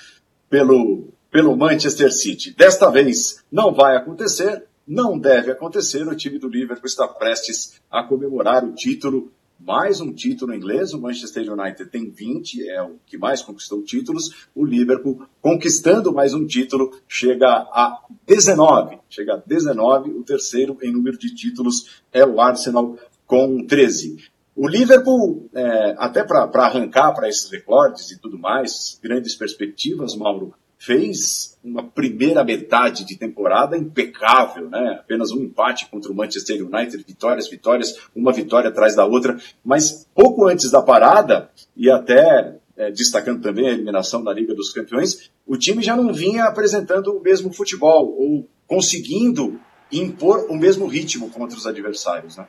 pelo pelo Manchester City. Desta vez não vai acontecer, não deve acontecer. O time do Liverpool está prestes a comemorar o título mais um título inglês. O Manchester United tem 20, é o que mais conquistou títulos. O Liverpool, conquistando mais um título, chega a 19. Chega a 19. O terceiro em número de títulos é o Arsenal, com 13. O Liverpool, é, até para arrancar para esses recordes e tudo mais, grandes perspectivas, Mauro, fez uma primeira metade de temporada impecável, né? Apenas um empate contra o Manchester United, vitórias, vitórias, uma vitória atrás da outra. Mas pouco antes da parada, e até é, destacando também a eliminação da Liga dos Campeões, o time já não vinha apresentando o mesmo futebol, ou conseguindo impor o mesmo ritmo contra os adversários, né?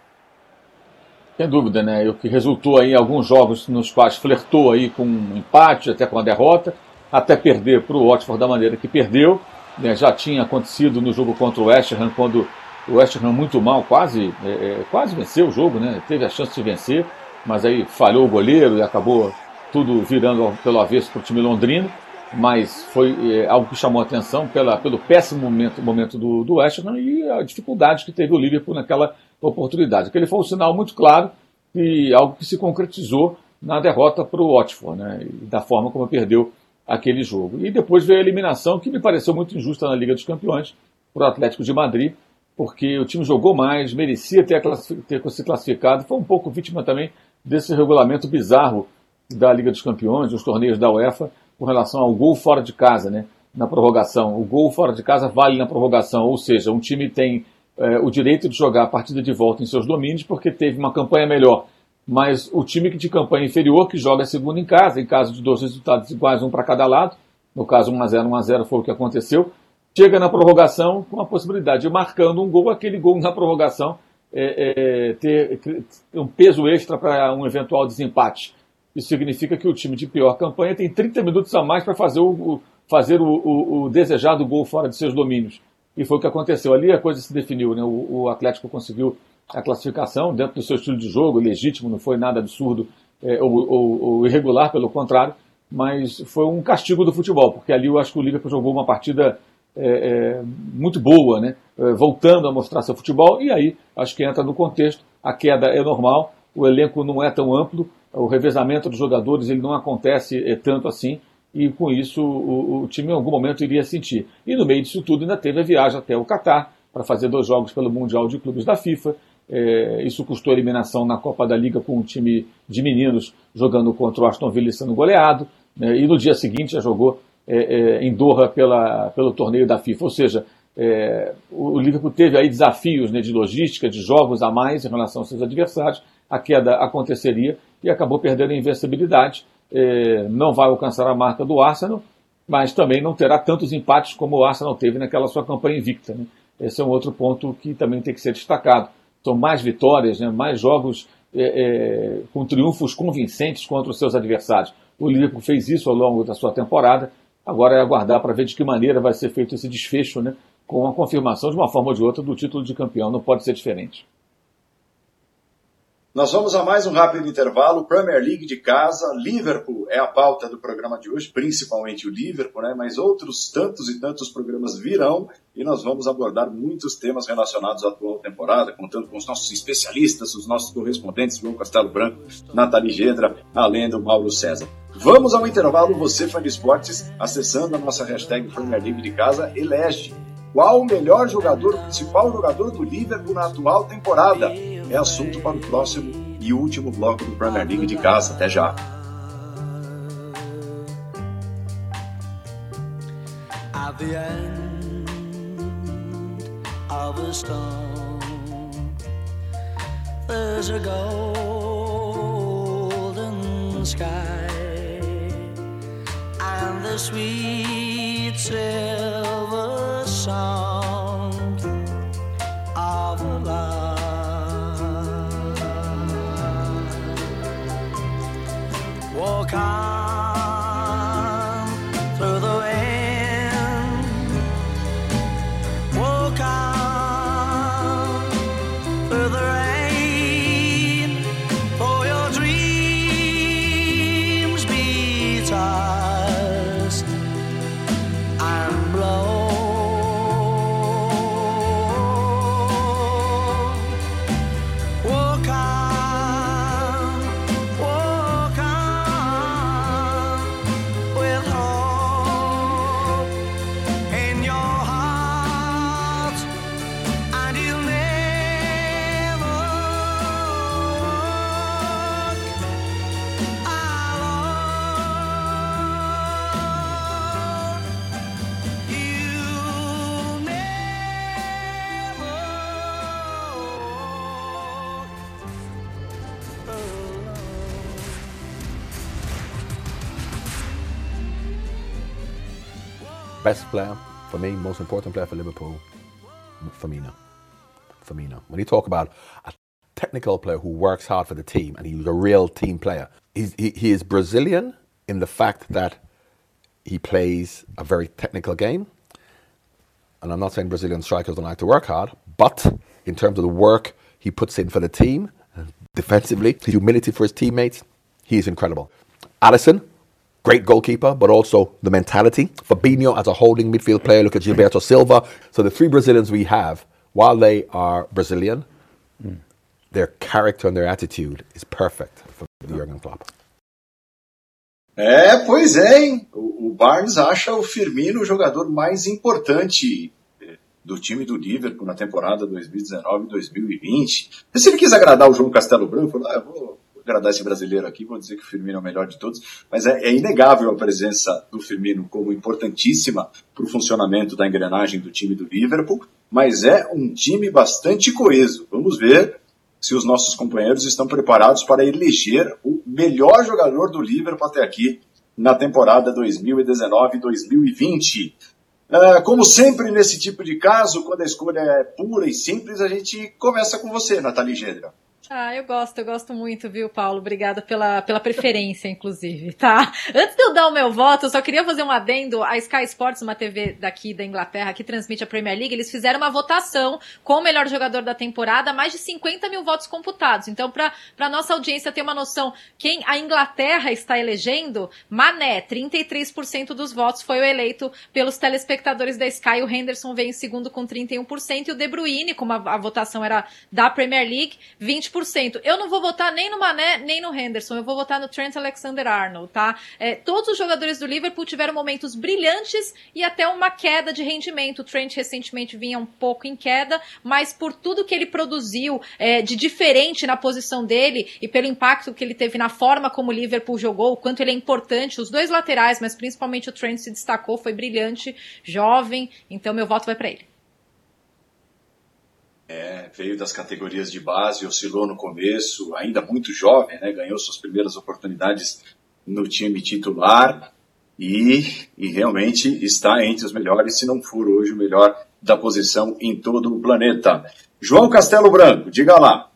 Sem dúvida, né? O que resultou aí em alguns jogos nos quais flertou aí com um empate, até com a derrota, até perder para o Watford da maneira que perdeu. Né, já tinha acontecido no jogo contra o West Ham, quando o West Ham muito mal, quase, é, é, quase venceu o jogo, né, teve a chance de vencer, mas aí falhou o goleiro e acabou tudo virando pelo avesso para o time londrino. Mas foi é, algo que chamou a atenção pela, pelo péssimo momento, momento do, do West Ham e a dificuldade que teve o Liverpool naquela oportunidade. Aquele foi um sinal muito claro e algo que se concretizou na derrota para o Watford, né, e da forma como perdeu aquele jogo. E depois veio a eliminação, que me pareceu muito injusta na Liga dos Campeões, para o Atlético de Madrid, porque o time jogou mais, merecia ter, ter se classificado, foi um pouco vítima também desse regulamento bizarro da Liga dos Campeões, dos torneios da UEFA, com relação ao gol fora de casa, né? Na prorrogação. O gol fora de casa vale na prorrogação, ou seja, um time tem é, o direito de jogar a partida de volta em seus domínios porque teve uma campanha melhor mas o time de campanha inferior, que joga a segunda em casa, em caso de dois resultados iguais, um para cada lado, no caso 1x0, 1x0 foi o que aconteceu, chega na prorrogação com a possibilidade de, marcando um gol, aquele gol na prorrogação é, é, ter um peso extra para um eventual desempate. Isso significa que o time de pior campanha tem 30 minutos a mais para fazer, o, o fazer o, o, o, desejado gol fora de seus domínios. E foi o que aconteceu. Ali a coisa se definiu. Né? O, Atlético conseguiu a classificação dentro do seu estilo de jogo, legítimo, não foi nada absurdo é, ou, ou, ou, irregular, pelo contrário, mas foi um castigo do futebol, porque ali eu acho que o Liverpool jogou uma partida é, é, muito boa, né? É, voltando a mostrar seu futebol, e aí acho que entra no contexto, a queda é normal, o elenco não é tão amplo, o revezamento dos jogadores ele não acontece é, tanto assim, e com isso o, o, time em algum momento iria sentir. E no meio disso tudo ainda teve a viagem até o Catar, para fazer dois jogos pelo Mundial de Clubes da FIFA, é, isso custou a eliminação na Copa da Liga com um time de meninos jogando contra o Aston Villa e sendo goleado. Né, e no dia seguinte já jogou é, é, em Doha pela, pelo torneio da FIFA. Ou seja, é, o Liverpool teve aí desafios né, de logística, de jogos a mais em relação aos seus adversários. A queda aconteceria e acabou perdendo a invencibilidade. É, não vai alcançar a marca do Arsenal, mas também não terá tantos empates como o Arsenal teve naquela sua campanha invicta. Né? Esse é um outro ponto que também tem que ser destacado são mais vitórias, né, mais jogos é, é, com triunfos convincentes contra os seus adversários. O Liverpool fez isso ao longo da sua temporada. Agora é aguardar para ver de que maneira vai ser feito esse desfecho, né, com a confirmação de uma forma ou de outra do título de campeão. Não pode ser diferente. Nós vamos a mais um rápido intervalo. Premier League de casa, Liverpool é a pauta do programa de hoje, principalmente o Liverpool, né? Mas outros tantos e tantos programas virão e nós vamos abordar muitos temas relacionados à atual temporada, contando com os nossos especialistas, os nossos correspondentes, João Castelo Branco, Nathalie Gedra, além do Mauro César. Vamos ao intervalo, você fã de esportes, acessando a nossa hashtag Premier League de casa, elege qual o melhor jogador, o principal jogador do Liverpool na atual temporada? É assunto para o próximo e último bloco do Premier League de casa. Até já. At the end come. Best player for me, most important player for Liverpool, Firmino. Firmino. When you talk about a technical player who works hard for the team and he's a real team player, he, he is Brazilian in the fact that he plays a very technical game. And I'm not saying Brazilian strikers don't like to work hard, but in terms of the work he puts in for the team, defensively, his humility for his teammates, he is incredible. Allison, great goalkeeper, but also the mentality. Fabinho as a holding midfield player, look at Gilberto Silva. So the three Brazilians we have, while they are Brazilian, mm. their character and their attitude is perfect for Jurgen Klopp. É, pois é, hein? O, Barnes acha o Firmino o jogador mais importante eh, do time do Liverpool na temporada 2019-2020. Se ele quis agradar o João Castelo Branco, ah, eu vou agradar esse brasileiro aqui, vou dizer que o Firmino é o melhor de todos, mas é, é inegável a presença do Firmino como importantíssima para o funcionamento da engrenagem do time do Liverpool, mas é um time bastante coeso. Vamos ver se os nossos companheiros estão preparados para eleger o melhor jogador do Liverpool até aqui na temporada 2019-2020. Uh, ah, como sempre nesse tipo de caso, quando a escolha é pura e simples, a gente começa com você, Nathalie Gedra. Ah, eu gosto, eu gosto muito, viu, Paulo? Obrigada pela, pela preferência, inclusive, tá? Antes de eu dar o meu voto, eu só queria fazer um adendo. A Sky Sports, uma TV daqui da Inglaterra, que transmite a Premier League, eles fizeram uma votação com o melhor jogador da temporada, mais de 50 mil votos computados. Então, para nossa audiência ter uma noção, quem a Inglaterra está elegendo, Mané, 33% dos votos foi o eleito pelos telespectadores da Sky. O Henderson vem em segundo com 31% e o De Bruyne, como a, a votação era da Premier League, 20%. Eu não vou votar nem no Mané, nem no Henderson. Eu vou votar no Trent Alexander-Arnold, tá? É, todos os jogadores do Liverpool tiveram momentos brilhantes e até uma queda de rendimento. O Trent recentemente vinha um pouco em queda, mas por tudo que ele produziu é, de diferente na posição dele e pelo impacto que ele teve na forma como o Liverpool jogou, o quanto ele é importante, os dois laterais, mas principalmente o Trent se destacou, foi brilhante, jovem, então meu voto vai para ele. É, veio das categorias de base, oscilou no começo, ainda muito jovem, né, ganhou suas primeiras oportunidades no time titular e, e realmente está entre os melhores, se não for hoje o melhor da posição em todo o planeta. João Castelo Branco, diga lá.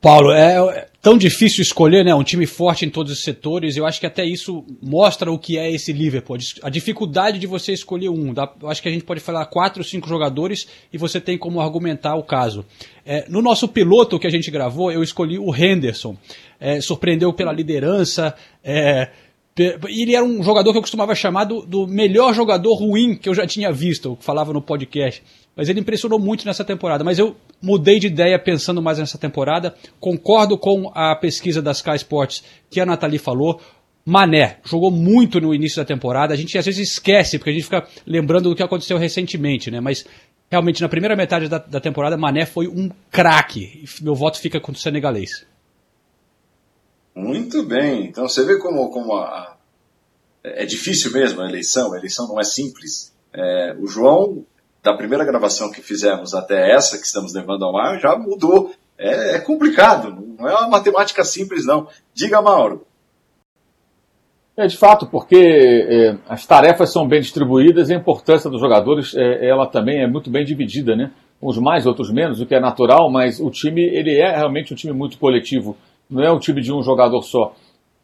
Paulo, é, tão difícil escolher, né? Um time forte em todos os setores. Eu acho que até isso mostra o que é esse Liverpool. A dificuldade de você escolher um. Eu acho que a gente pode falar quatro cinco jogadores e você tem como argumentar o caso. É, no nosso piloto que a gente gravou, eu escolhi o Henderson. É, surpreendeu pela liderança. É, ele era um jogador que eu costumava chamar do, do melhor jogador ruim que eu já tinha visto, eu falava no podcast. Mas ele impressionou muito nessa temporada. Mas eu mudei de ideia pensando mais nessa temporada. Concordo com a pesquisa das Sky Sports que a Nathalie falou. Mané jogou muito no início da temporada. A gente às vezes esquece, porque a gente fica lembrando do que aconteceu recentemente, né? Mas realmente na primeira metade da, da temporada, Mané foi um craque. Meu voto fica com o senegalês. Muito bem. Então você vê como, como a, é difícil mesmo a eleição. A eleição não é simples. É, o João da primeira gravação que fizemos até essa que estamos levando ao ar já mudou. É, é complicado, não é uma matemática simples, não. Diga, Mauro. É de fato, porque é, as tarefas são bem distribuídas e a importância dos jogadores é, ela também é muito bem dividida, né? Uns mais, outros menos, o que é natural, mas o time ele é realmente um time muito coletivo, não é um time de um jogador só.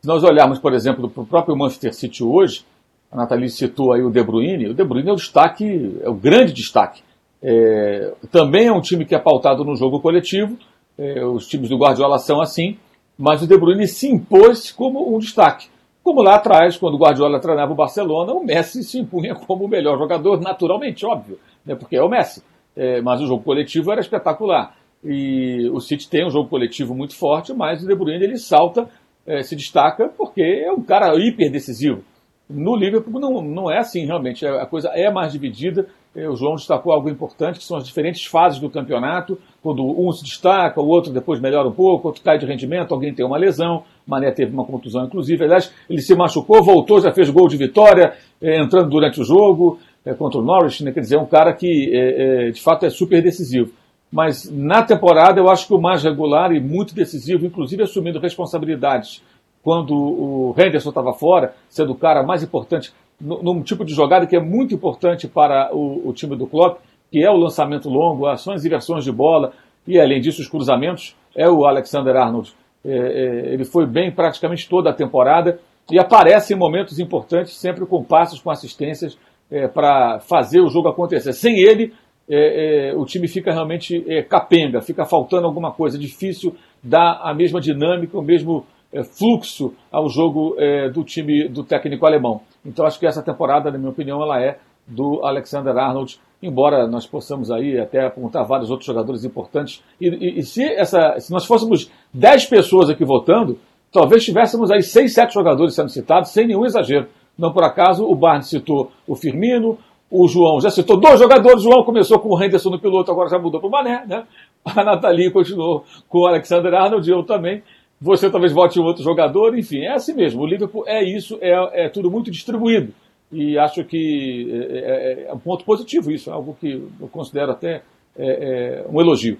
Se nós olharmos, por exemplo, para o próprio Manchester City hoje, a Nathalie citou aí o De Bruyne. O De Bruyne é o destaque, é o grande destaque. É, também é um time que é pautado no jogo coletivo. É, os times do Guardiola são assim. Mas o De Bruyne se impôs como um destaque. Como lá atrás, quando o Guardiola treinava o Barcelona, o Messi se impunha como o melhor jogador, naturalmente, óbvio, né, porque é o Messi. É, mas o jogo coletivo era espetacular. E o City tem um jogo coletivo muito forte, mas o De Bruyne ele salta, é, se destaca porque é um cara hiper decisivo. No Liverpool não, não é assim realmente, a coisa é mais dividida. É, o João destacou algo importante, que são as diferentes fases do campeonato, quando um se destaca, o outro depois melhora um pouco, outro cai de rendimento, alguém tem uma lesão, Mané teve uma contusão inclusive, aliás, ele se machucou, voltou, já fez gol de vitória, é, entrando durante o jogo, é, contra o Norwich, né, quer dizer, é um cara que é, é, de fato é super decisivo. Mas na temporada eu acho que o mais regular e muito decisivo, inclusive assumindo responsabilidades quando o Henderson estava fora, sendo o cara mais importante num tipo de jogada que é muito importante para o, o time do Klopp, que é o lançamento longo, ações e versões de bola, e além disso os cruzamentos, é o Alexander Arnold. É, é, ele foi bem praticamente toda a temporada e aparece em momentos importantes, sempre com passos, com assistências, é, para fazer o jogo acontecer. Sem ele, é, é, o time fica realmente é, capenga, fica faltando alguma coisa, difícil dar a mesma dinâmica, o mesmo é, fluxo ao jogo é, do time do técnico alemão. Então acho que essa temporada, na minha opinião, ela é do Alexander Arnold, embora nós possamos aí até apontar vários outros jogadores importantes. E, e, e se, essa, se nós fôssemos 10 pessoas aqui votando, talvez tivéssemos aí 6, 7 jogadores sendo citados, sem nenhum exagero. Não por acaso o Barnes citou o Firmino, o João já citou dois jogadores, o João começou com o Henderson no piloto, agora já mudou para o Mané, né? A Nathalie continuou com o Alexander Arnold, eu também. Você talvez vote um outro jogador, enfim, é assim mesmo. O Liverpool é isso, é, é tudo muito distribuído. E acho que é, é, é um ponto positivo isso, é algo que eu considero até é, é um elogio.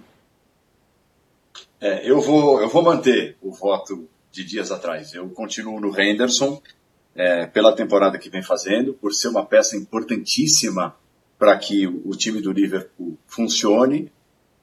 eu, vou, eu vou manter o voto de dias atrás. Eu continuo no Henderson é, pela temporada que vem fazendo, por ser uma peça importantíssima para que o, time do Liverpool funcione.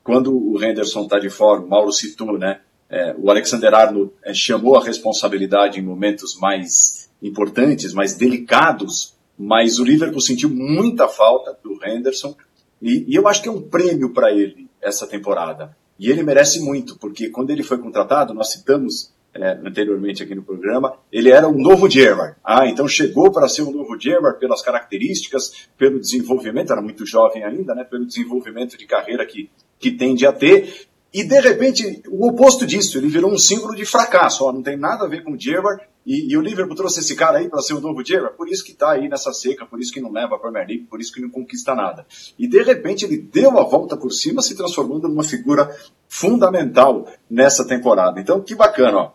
Quando o Henderson está de fora, o Mauro citou, né? É, o Alexander Arnold é, chamou a responsabilidade em momentos mais importantes, mais delicados, mas o Liverpool sentiu muita falta do Henderson e, e eu acho que é um prêmio para ele essa temporada. E ele merece muito, porque quando ele foi contratado, nós citamos é, anteriormente aqui no programa, ele era um novo Gerrard. Ah, então chegou para ser um novo Gerrard pelas características, pelo desenvolvimento, era muito jovem ainda, né, pelo desenvolvimento de carreira que, que tende a ter. E de repente, o oposto disso, ele virou um símbolo de fracasso. Ó, não tem nada a ver com o Gerrard. E, e o Liverpool trouxe esse cara aí para ser o novo Gerrard, por isso que está aí nessa seca, por isso que não leva a Premier League, por isso que não conquista nada. E de repente ele deu a volta por cima, se transformando numa figura fundamental nessa temporada. Então, que bacana, ó.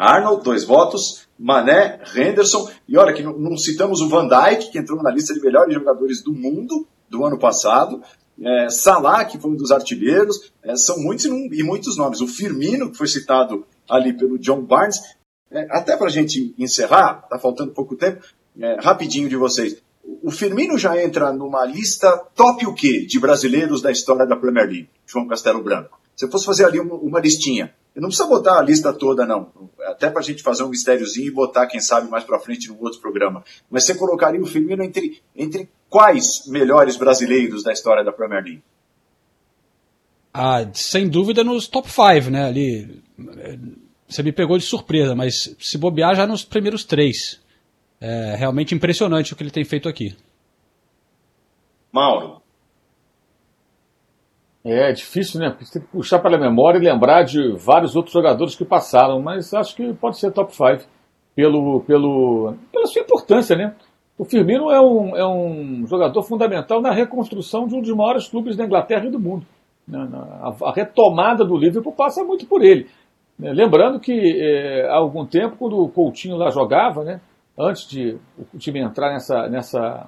Arnold, dois votos, Mané, Henderson, e olha que não citamos o Van Dijk, que entrou na lista de melhores jogadores do mundo do ano passado, é, Salah, que foi um dos artilheiros, é, são muitos e muitos nomes. O Firmino, que foi citado ali pelo John Barnes. É, até para a gente encerrar, está faltando pouco tempo, é, rapidinho de vocês. O Firmino já entra numa lista top o quê de brasileiros da história da Premier League, João Castelo Branco. Se eu fosse fazer ali uma, uma listinha, não precisa botar a lista toda, não. Até para a gente fazer um mistériozinho e botar, quem sabe, mais para frente num outro programa. Mas você colocaria o Firmino entre, entre quais melhores brasileiros da história da Premier League? Ah, sem dúvida nos top 5, né? Ali. Você me pegou de surpresa, mas se bobear já nos primeiros três. É realmente impressionante o que ele tem feito aqui. Mauro. É, difícil, né? Você tem que puxar pela memória e lembrar de vários outros jogadores que passaram, mas acho que pode ser top 5 pelo, pelo, pela sua importância, né? O Firmino é um, é um jogador fundamental na reconstrução de um dos maiores clubes da Inglaterra e do mundo. Né? A, a retomada do Liverpool passa muito por ele. Né? Lembrando que é, há algum tempo, quando o Coutinho lá jogava, né? antes de o time entrar nessa, nessa,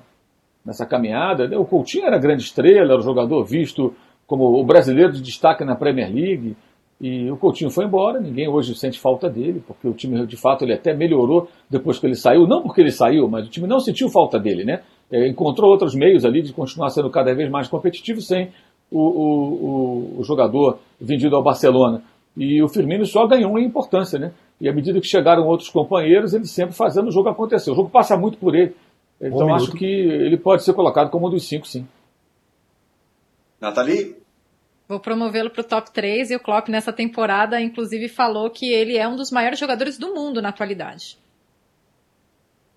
nessa caminhada, né? o Coutinho era grande estrela, era o jogador visto como o brasileiro de destaque na Premier League. E o Coutinho foi embora, ninguém hoje sente falta dele, porque o time de fato ele até melhorou depois que ele saiu, não porque ele saiu, mas o time não sentiu falta dele, né? É, encontrou outros meios ali de continuar sendo cada vez mais competitivo sem o, o, o, o jogador vendido ao Barcelona. E o Firmino só ganhou em importância, né? E à medida que chegaram outros companheiros, ele sempre fazendo o jogo acontecer. O jogo passa muito por ele. Então um acho que ele pode ser colocado como um dos cinco, sim. Nathalie? Vou promovê-lo para o top 3 e o Klopp nessa temporada, inclusive, falou que ele é um dos maiores jogadores do mundo na atualidade.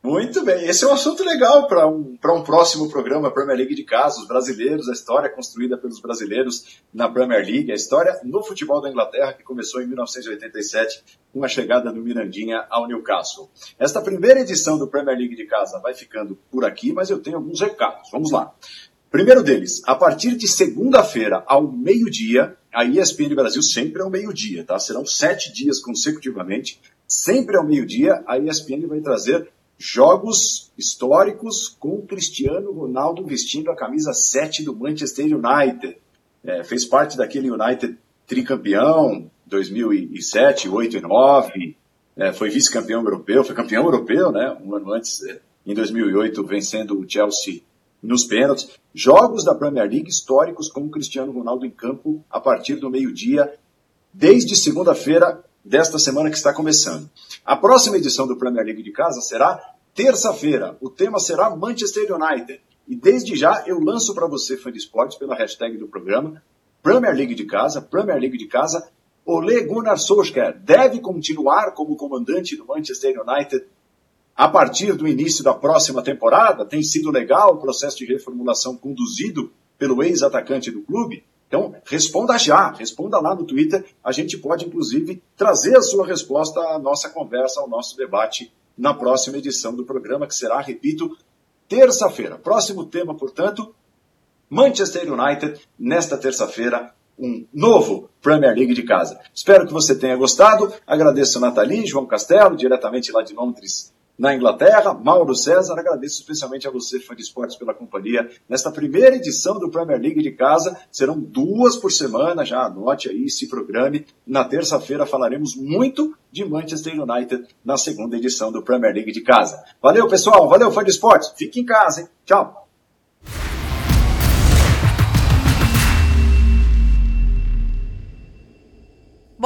Muito bem, esse é um assunto legal para um, um próximo programa Premier League de casa, os brasileiros, a história construída pelos brasileiros na Premier League, a história no futebol da Inglaterra que começou em 1987 com a chegada do Mirandinha ao Newcastle. Esta primeira edição do Premier League de casa vai ficando por aqui, mas eu tenho alguns recados. Vamos lá. Primeiro deles, a partir de segunda-feira ao meio-dia, a ESPN Brasil sempre ao meio-dia, tá? Serão sete dias consecutivamente, sempre ao meio-dia, a ESPN vai trazer jogos históricos com Cristiano Ronaldo vestindo a camisa 7 do Manchester United. É, fez parte daquele United tricampeão, 2007, 8 e 9, é, foi vice-campeão europeu, foi campeão europeu, né? Um ano antes é, em 2008, vencendo o Chelsea nos pênaltis. Jogos da Premier League históricos com o Cristiano Ronaldo em campo a partir do meio-dia, desde segunda-feira desta semana que está começando. A próxima edição do Premier League de casa será terça-feira. O tema será Manchester United. E desde já eu lanço para você, fã de esportes, pela hashtag do programa, Premier League de casa, Premier League de casa, Ole Gunnar Solskjaer deve continuar como comandante do Manchester United a partir do início da próxima temporada? Tem sido legal o processo de reformulação conduzido pelo ex-atacante do clube? Então, responda já, responda lá no Twitter. A gente pode, inclusive, trazer a sua resposta à nossa conversa, ao nosso debate na próxima edição do programa, que será, repito, terça-feira. Próximo tema, portanto, Manchester United, nesta terça-feira, um novo Premier League de casa. Espero que você tenha gostado. Agradeço a Nathalie, João Castelo, diretamente lá de Londres, na Inglaterra. Mauro César, agradeço especialmente a você, fã de esportes, pela companhia nesta primeira edição do Premier League de casa. Serão duas por semana, já anote aí, se programe. Na terça-feira falaremos muito de Manchester United na segunda edição do Premier League de casa. Valeu, pessoal. Valeu, fã de esportes. Fique em casa, hein? Tchau.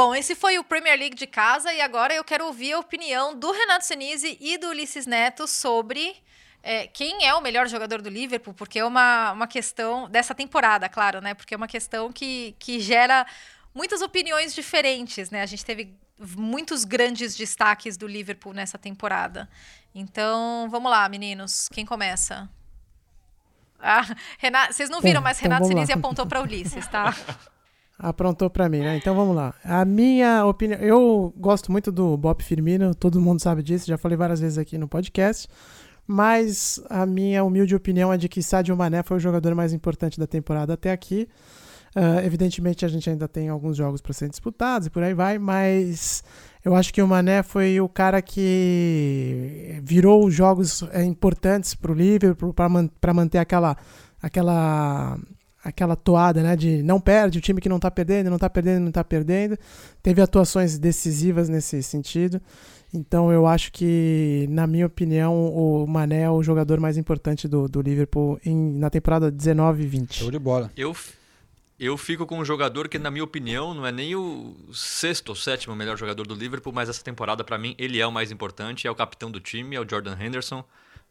Bom, esse foi o Premier League de casa e agora eu quero ouvir a opinião do Renato Senise e do Ulisses Neto sobre é, quem é o melhor jogador do Liverpool, porque é uma, uma questão dessa temporada, claro, né? Porque é uma questão que, que gera muitas opiniões diferentes, né? A gente teve muitos grandes destaques do Liverpool nessa temporada. Então, vamos lá, meninos. Quem começa? Ah, Renato, vocês não viram, mas então Renato Senise apontou para Ulisses, tá? aprontou para mim, né? Então vamos lá. A minha opinião, eu gosto muito do Bob Firmino, todo mundo sabe disso, já falei várias vezes aqui no podcast. Mas a minha humilde opinião é de que Sadio Mané foi o jogador mais importante da temporada até aqui. Uh, evidentemente a gente ainda tem alguns jogos para serem disputados e por aí vai, mas eu acho que o Mané foi o cara que virou os jogos é, importantes para o Liverpool para man manter aquela aquela aquela toada, né, de não perde, o time que não tá perdendo, não tá perdendo, não tá perdendo. Teve atuações decisivas nesse sentido. Então eu acho que, na minha opinião, o Mané é o jogador mais importante do, do Liverpool em, na temporada 19 e 20. Show de bola. Eu, eu fico com um jogador que, na minha opinião, não é nem o sexto ou sétimo melhor jogador do Liverpool, mas essa temporada, para mim, ele é o mais importante, é o capitão do time, é o Jordan Henderson.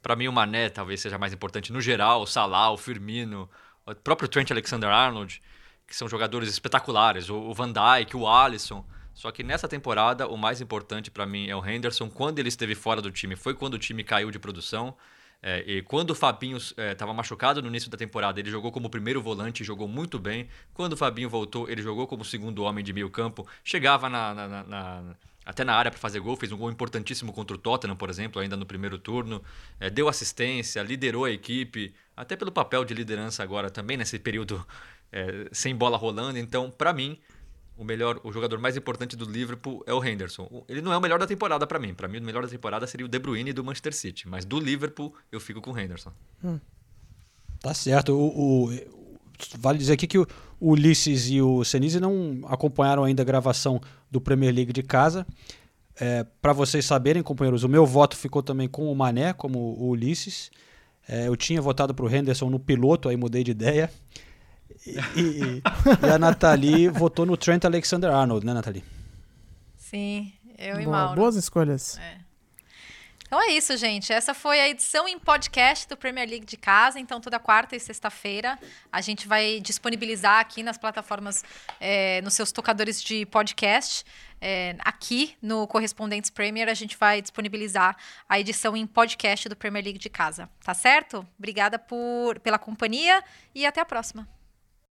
Para mim, o Mané talvez seja mais importante no geral, o Salah, o Firmino, o próprio Trent Alexander-Arnold, que são jogadores espetaculares, o Van Dijk, o Alisson. Só que nessa temporada, o mais importante para mim é o Henderson. Quando ele esteve fora do time, foi quando o time caiu de produção. É, e quando o Fabinho estava é, machucado no início da temporada, ele jogou como primeiro volante, jogou muito bem. Quando o Fabinho voltou, ele jogou como segundo homem de meio campo, chegava na, na, na, na até na área para fazer gol, fez um gol importantíssimo contra o Tottenham, por exemplo, ainda no primeiro turno, é, deu assistência, liderou a equipe, até pelo papel de liderança agora também nesse período é, sem bola rolando. Então, para mim, o melhor, o jogador mais importante do Liverpool é o Henderson. Ele não é o melhor da temporada para mim. Para mim, o melhor da temporada seria o De Bruyne do Manchester City, mas do Liverpool eu fico com o Henderson. Hum. Tá certo. O, o, vale dizer aqui que o Ulisses e o Senise não acompanharam ainda a gravação do Premier League de casa. É, para vocês saberem, companheiros, o meu voto ficou também com o Mané, como o Ulisses. É, eu tinha votado para o Henderson no piloto, aí mudei de ideia. E, e, e a Nathalie votou no Trent Alexander-Arnold, né, Nathalie? Sim, eu Boa, e Mauro. Boas escolhas. É. Então é isso, gente. Essa foi a edição em podcast do Premier League de casa. Então, toda quarta e sexta-feira a gente vai disponibilizar aqui nas plataformas, é, nos seus tocadores de podcast. É, aqui no Correspondentes Premier, a gente vai disponibilizar a edição em podcast do Premier League de casa. Tá certo? Obrigada por, pela companhia e até a próxima.